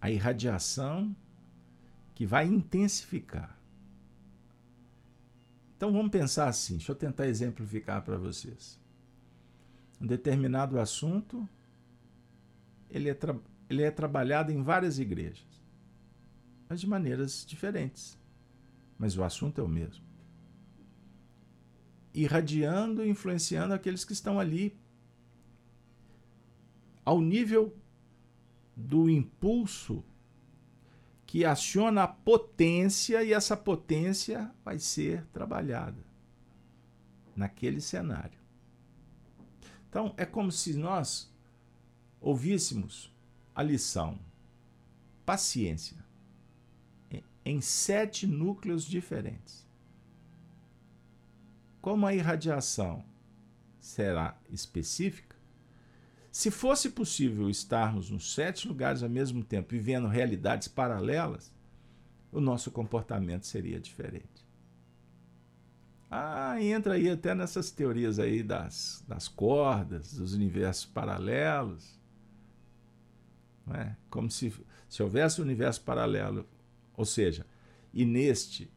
A irradiação que vai intensificar. Então vamos pensar assim, deixa eu tentar exemplificar para vocês. Um determinado assunto ele é, ele é trabalhado em várias igrejas, mas de maneiras diferentes. Mas o assunto é o mesmo. Irradiando e influenciando aqueles que estão ali ao nível do impulso que aciona a potência e essa potência vai ser trabalhada naquele cenário. Então, é como se nós ouvíssemos a lição paciência em sete núcleos diferentes. Como a irradiação será específica, se fosse possível estarmos nos sete lugares ao mesmo tempo, vivendo realidades paralelas, o nosso comportamento seria diferente. Ah, entra aí até nessas teorias aí das, das cordas, dos universos paralelos. É? Como se, se houvesse um universo paralelo, ou seja, e neste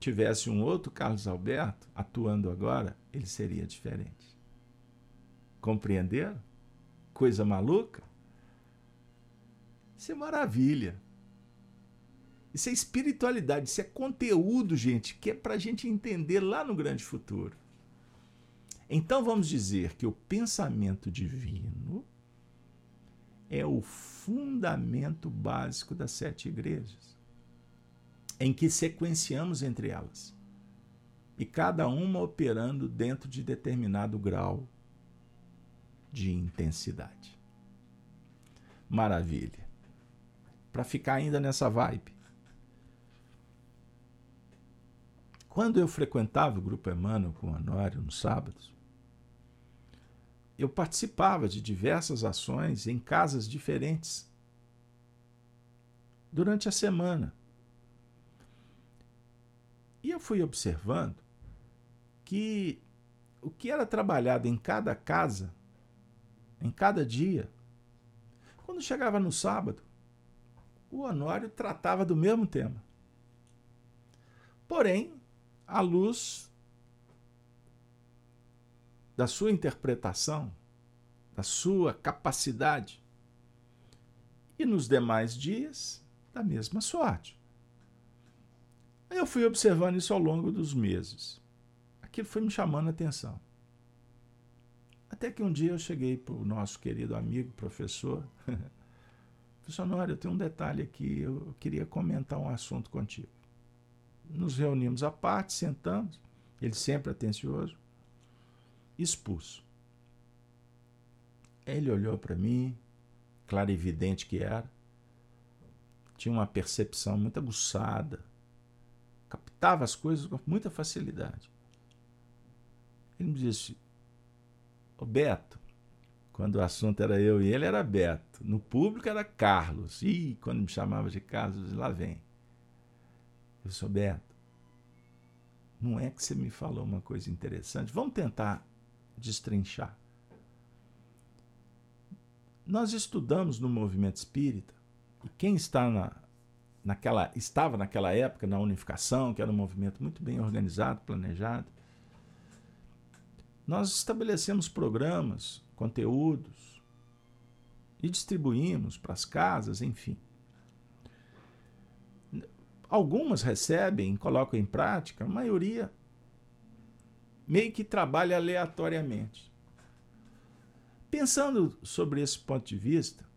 tivesse um outro Carlos Alberto atuando agora, ele seria diferente. Compreenderam? Coisa maluca? Isso é maravilha. Isso é espiritualidade, isso é conteúdo, gente, que é para a gente entender lá no grande futuro. Então vamos dizer que o pensamento divino é o fundamento básico das sete igrejas, em que sequenciamos entre elas. e cada uma operando dentro de determinado grau de intensidade. Maravilha. Para ficar ainda nessa vibe. Quando eu frequentava o Grupo Emmanuel com o Honório nos sábados, eu participava de diversas ações em casas diferentes durante a semana. E eu fui observando que o que era trabalhado em cada casa, em cada dia, quando chegava no sábado, o Honório tratava do mesmo tema. Porém, à luz da sua interpretação, da sua capacidade, e nos demais dias, da mesma sorte. Eu fui observando isso ao longo dos meses aquilo foi me chamando a atenção. Até que um dia eu cheguei para o nosso querido amigo, professor. <laughs> Professor eu tenho um detalhe aqui, eu queria comentar um assunto contigo. Nos reunimos à parte, sentamos, ele sempre atencioso, expulso. Ele olhou para mim, clarividente que era, tinha uma percepção muito aguçada, captava as coisas com muita facilidade. Ele me disse: Ô Beto, quando o assunto era eu e ele, era Beto. No público era Carlos. E quando me chamava de Carlos, lá vem. Eu sou Beto. Não é que você me falou uma coisa interessante? Vamos tentar destrinchar. Nós estudamos no movimento espírita, e quem está na, naquela, estava naquela época na unificação, que era um movimento muito bem organizado, planejado, nós estabelecemos programas, conteúdos e distribuímos para as casas, enfim. Algumas recebem, colocam em prática, a maioria meio que trabalha aleatoriamente. Pensando sobre esse ponto de vista,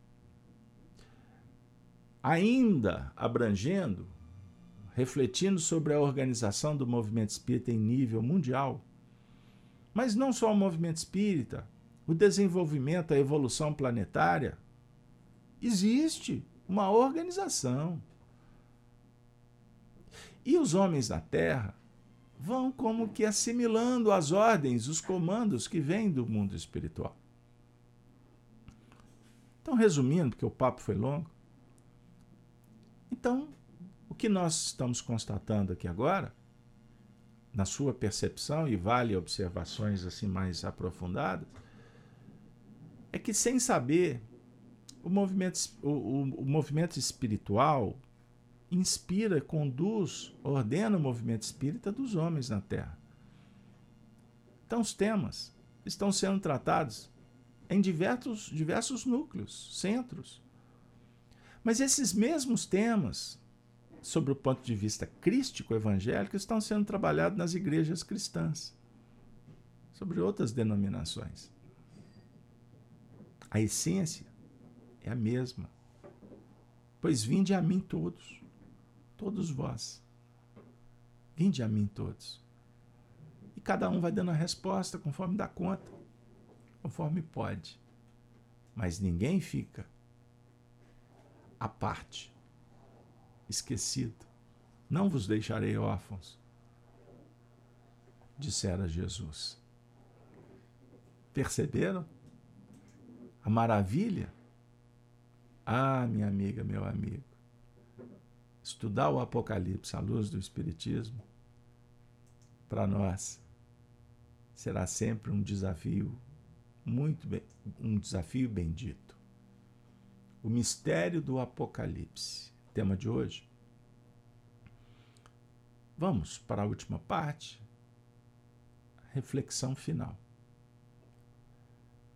ainda abrangendo, refletindo sobre a organização do movimento espírita em nível mundial, mas não só o movimento espírita, o desenvolvimento, a evolução planetária. Existe uma organização. E os homens da Terra vão como que assimilando as ordens, os comandos que vêm do mundo espiritual. Então, resumindo, porque o papo foi longo, então, o que nós estamos constatando aqui agora na sua percepção e vale observações assim mais aprofundadas, é que sem saber o movimento, o, o, o movimento espiritual inspira, conduz, ordena o movimento espírita dos homens na Terra. Então os temas estão sendo tratados em diversos, diversos núcleos, centros. Mas esses mesmos temas sobre o ponto de vista crístico evangélico, estão sendo trabalhados nas igrejas cristãs, sobre outras denominações. A essência é a mesma. Pois vinde a mim todos, todos vós. Vinde a mim todos. E cada um vai dando a resposta conforme dá conta, conforme pode. Mas ninguém fica à parte esquecido. Não vos deixarei órfãos, dissera Jesus. Perceberam a maravilha? Ah, minha amiga, meu amigo, estudar o Apocalipse à luz do Espiritismo, para nós, será sempre um desafio muito bem, um desafio bendito. O mistério do Apocalipse tema de hoje. Vamos para a última parte, reflexão final.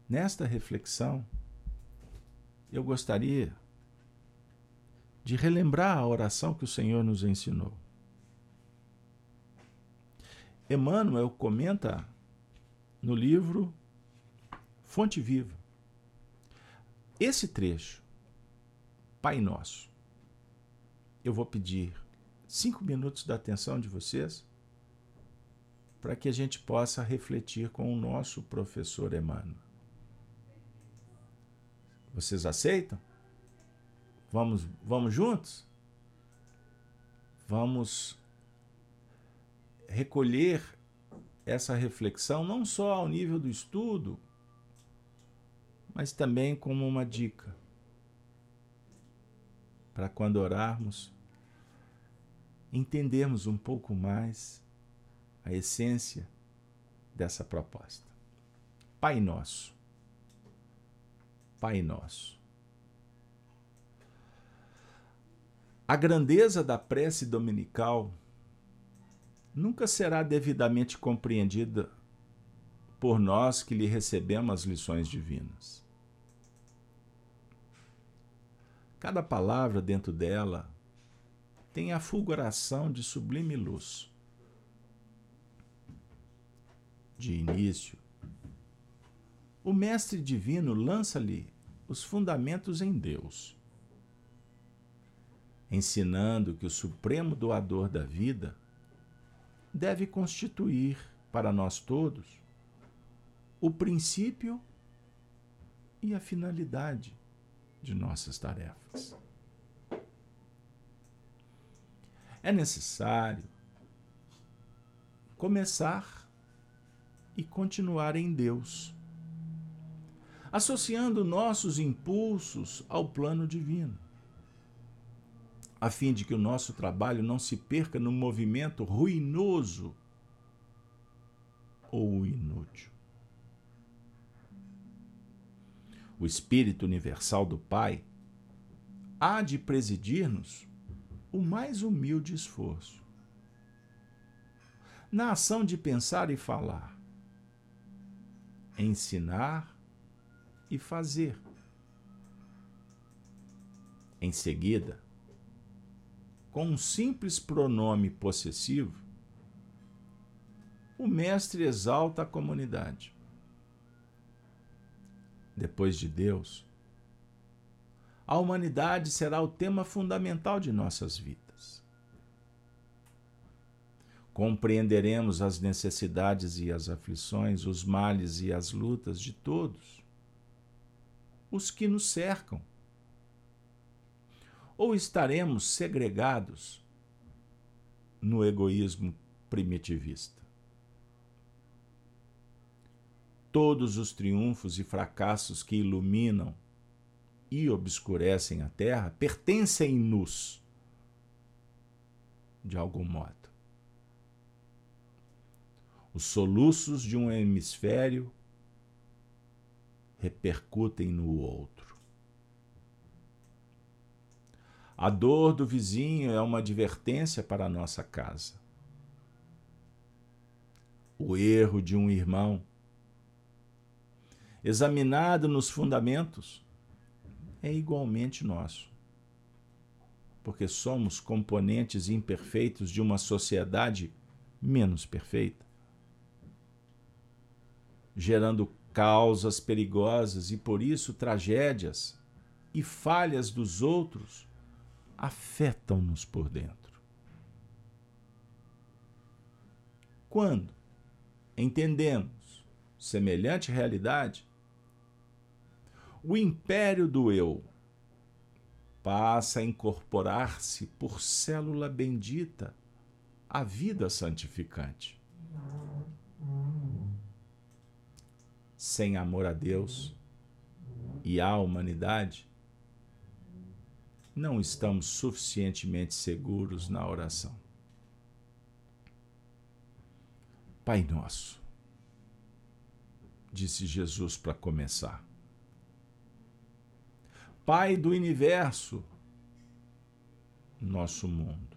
Nesta reflexão, eu gostaria de relembrar a oração que o Senhor nos ensinou. Emmanuel comenta no livro Fonte Viva. Esse trecho, Pai Nosso, eu vou pedir cinco minutos da atenção de vocês para que a gente possa refletir com o nosso professor Emmanuel. Vocês aceitam? Vamos, vamos juntos? Vamos recolher essa reflexão não só ao nível do estudo, mas também como uma dica para quando orarmos entendermos um pouco mais a essência dessa proposta. Pai Nosso. Pai Nosso. A grandeza da prece dominical nunca será devidamente compreendida por nós que lhe recebemos as lições divinas. Cada palavra dentro dela tem a fulguração de sublime luz. De início, o Mestre Divino lança-lhe os fundamentos em Deus, ensinando que o Supremo Doador da vida deve constituir para nós todos o princípio e a finalidade de nossas tarefas. É necessário começar e continuar em Deus, associando nossos impulsos ao plano divino a fim de que o nosso trabalho não se perca no movimento ruinoso ou inútil. O Espírito Universal do Pai há de presidir-nos o mais humilde esforço. Na ação de pensar e falar, ensinar e fazer. Em seguida, com um simples pronome possessivo, o mestre exalta a comunidade. Depois de Deus, a humanidade será o tema fundamental de nossas vidas. Compreenderemos as necessidades e as aflições, os males e as lutas de todos, os que nos cercam ou estaremos segregados no egoísmo primitivista? Todos os triunfos e fracassos que iluminam e obscurecem a Terra pertencem-nos de algum modo. Os soluços de um hemisfério repercutem no outro. A dor do vizinho é uma advertência para a nossa casa. O erro de um irmão, examinado nos fundamentos, é igualmente nosso. Porque somos componentes imperfeitos de uma sociedade menos perfeita, gerando causas perigosas e por isso tragédias e falhas dos outros afetam-nos por dentro. Quando entendemos semelhante realidade, o império do eu passa a incorporar-se por célula bendita à vida santificante. Sem amor a Deus e à humanidade, não estamos suficientemente seguros na oração. Pai Nosso, disse Jesus para começar. Pai do universo, nosso mundo.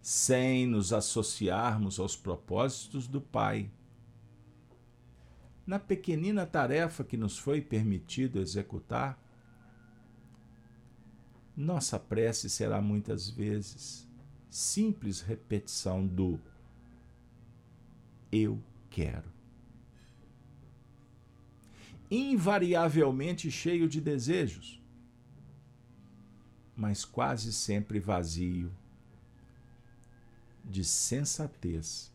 Sem nos associarmos aos propósitos do Pai, na pequenina tarefa que nos foi permitido executar, nossa prece será muitas vezes simples repetição do eu quero. Invariavelmente cheio de desejos, mas quase sempre vazio de sensatez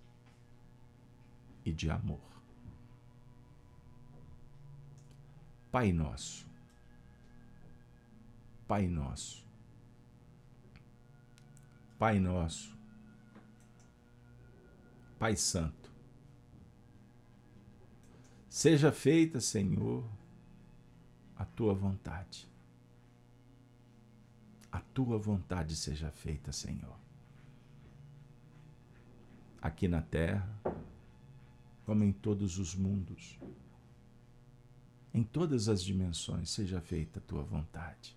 e de amor. Pai Nosso, Pai Nosso, Pai Nosso, Pai Santo, seja feita, Senhor, a tua vontade. A tua vontade seja feita, Senhor. Aqui na terra, como em todos os mundos em todas as dimensões, seja feita a tua vontade.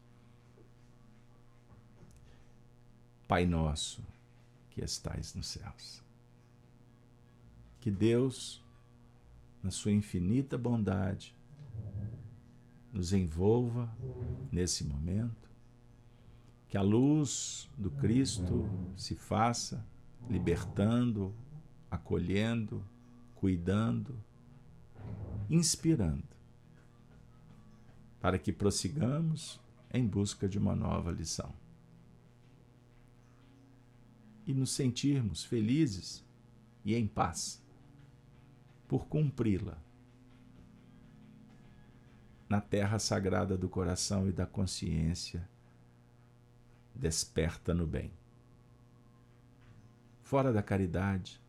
Pai nosso que estais nos céus, que Deus, na sua infinita bondade, nos envolva nesse momento, que a luz do Cristo se faça libertando, acolhendo, cuidando, inspirando para que prossigamos em busca de uma nova lição. E nos sentirmos felizes e em paz por cumpri-la na terra sagrada do coração e da consciência desperta no bem. Fora da caridade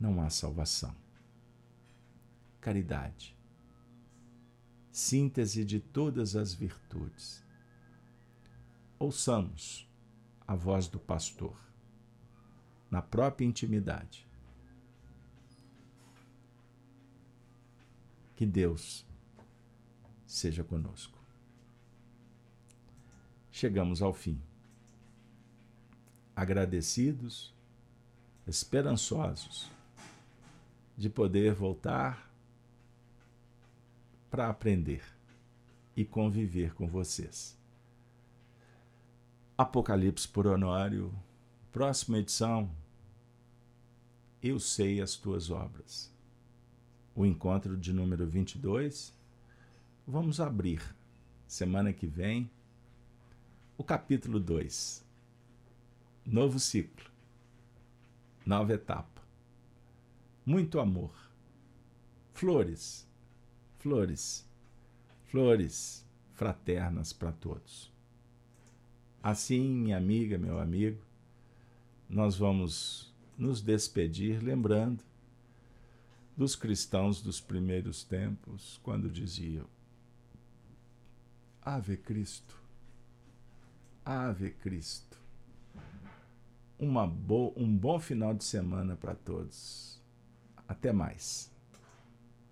não há salvação. Caridade síntese de todas as virtudes. Ouçamos a voz do pastor, na própria intimidade. Que Deus seja conosco. Chegamos ao fim. Agradecidos, esperançosos de poder voltar para aprender e conviver com vocês. Apocalipse por Honório, próxima edição. Eu sei as tuas obras. O encontro de número 22. Vamos abrir, semana que vem, o capítulo 2. Novo ciclo. Nova etapa. Muito amor. Flores flores, flores fraternas para todos. Assim, minha amiga, meu amigo, nós vamos nos despedir lembrando dos cristãos dos primeiros tempos, quando diziam: Ave Cristo, Ave Cristo. Uma bo um bom final de semana para todos. Até mais.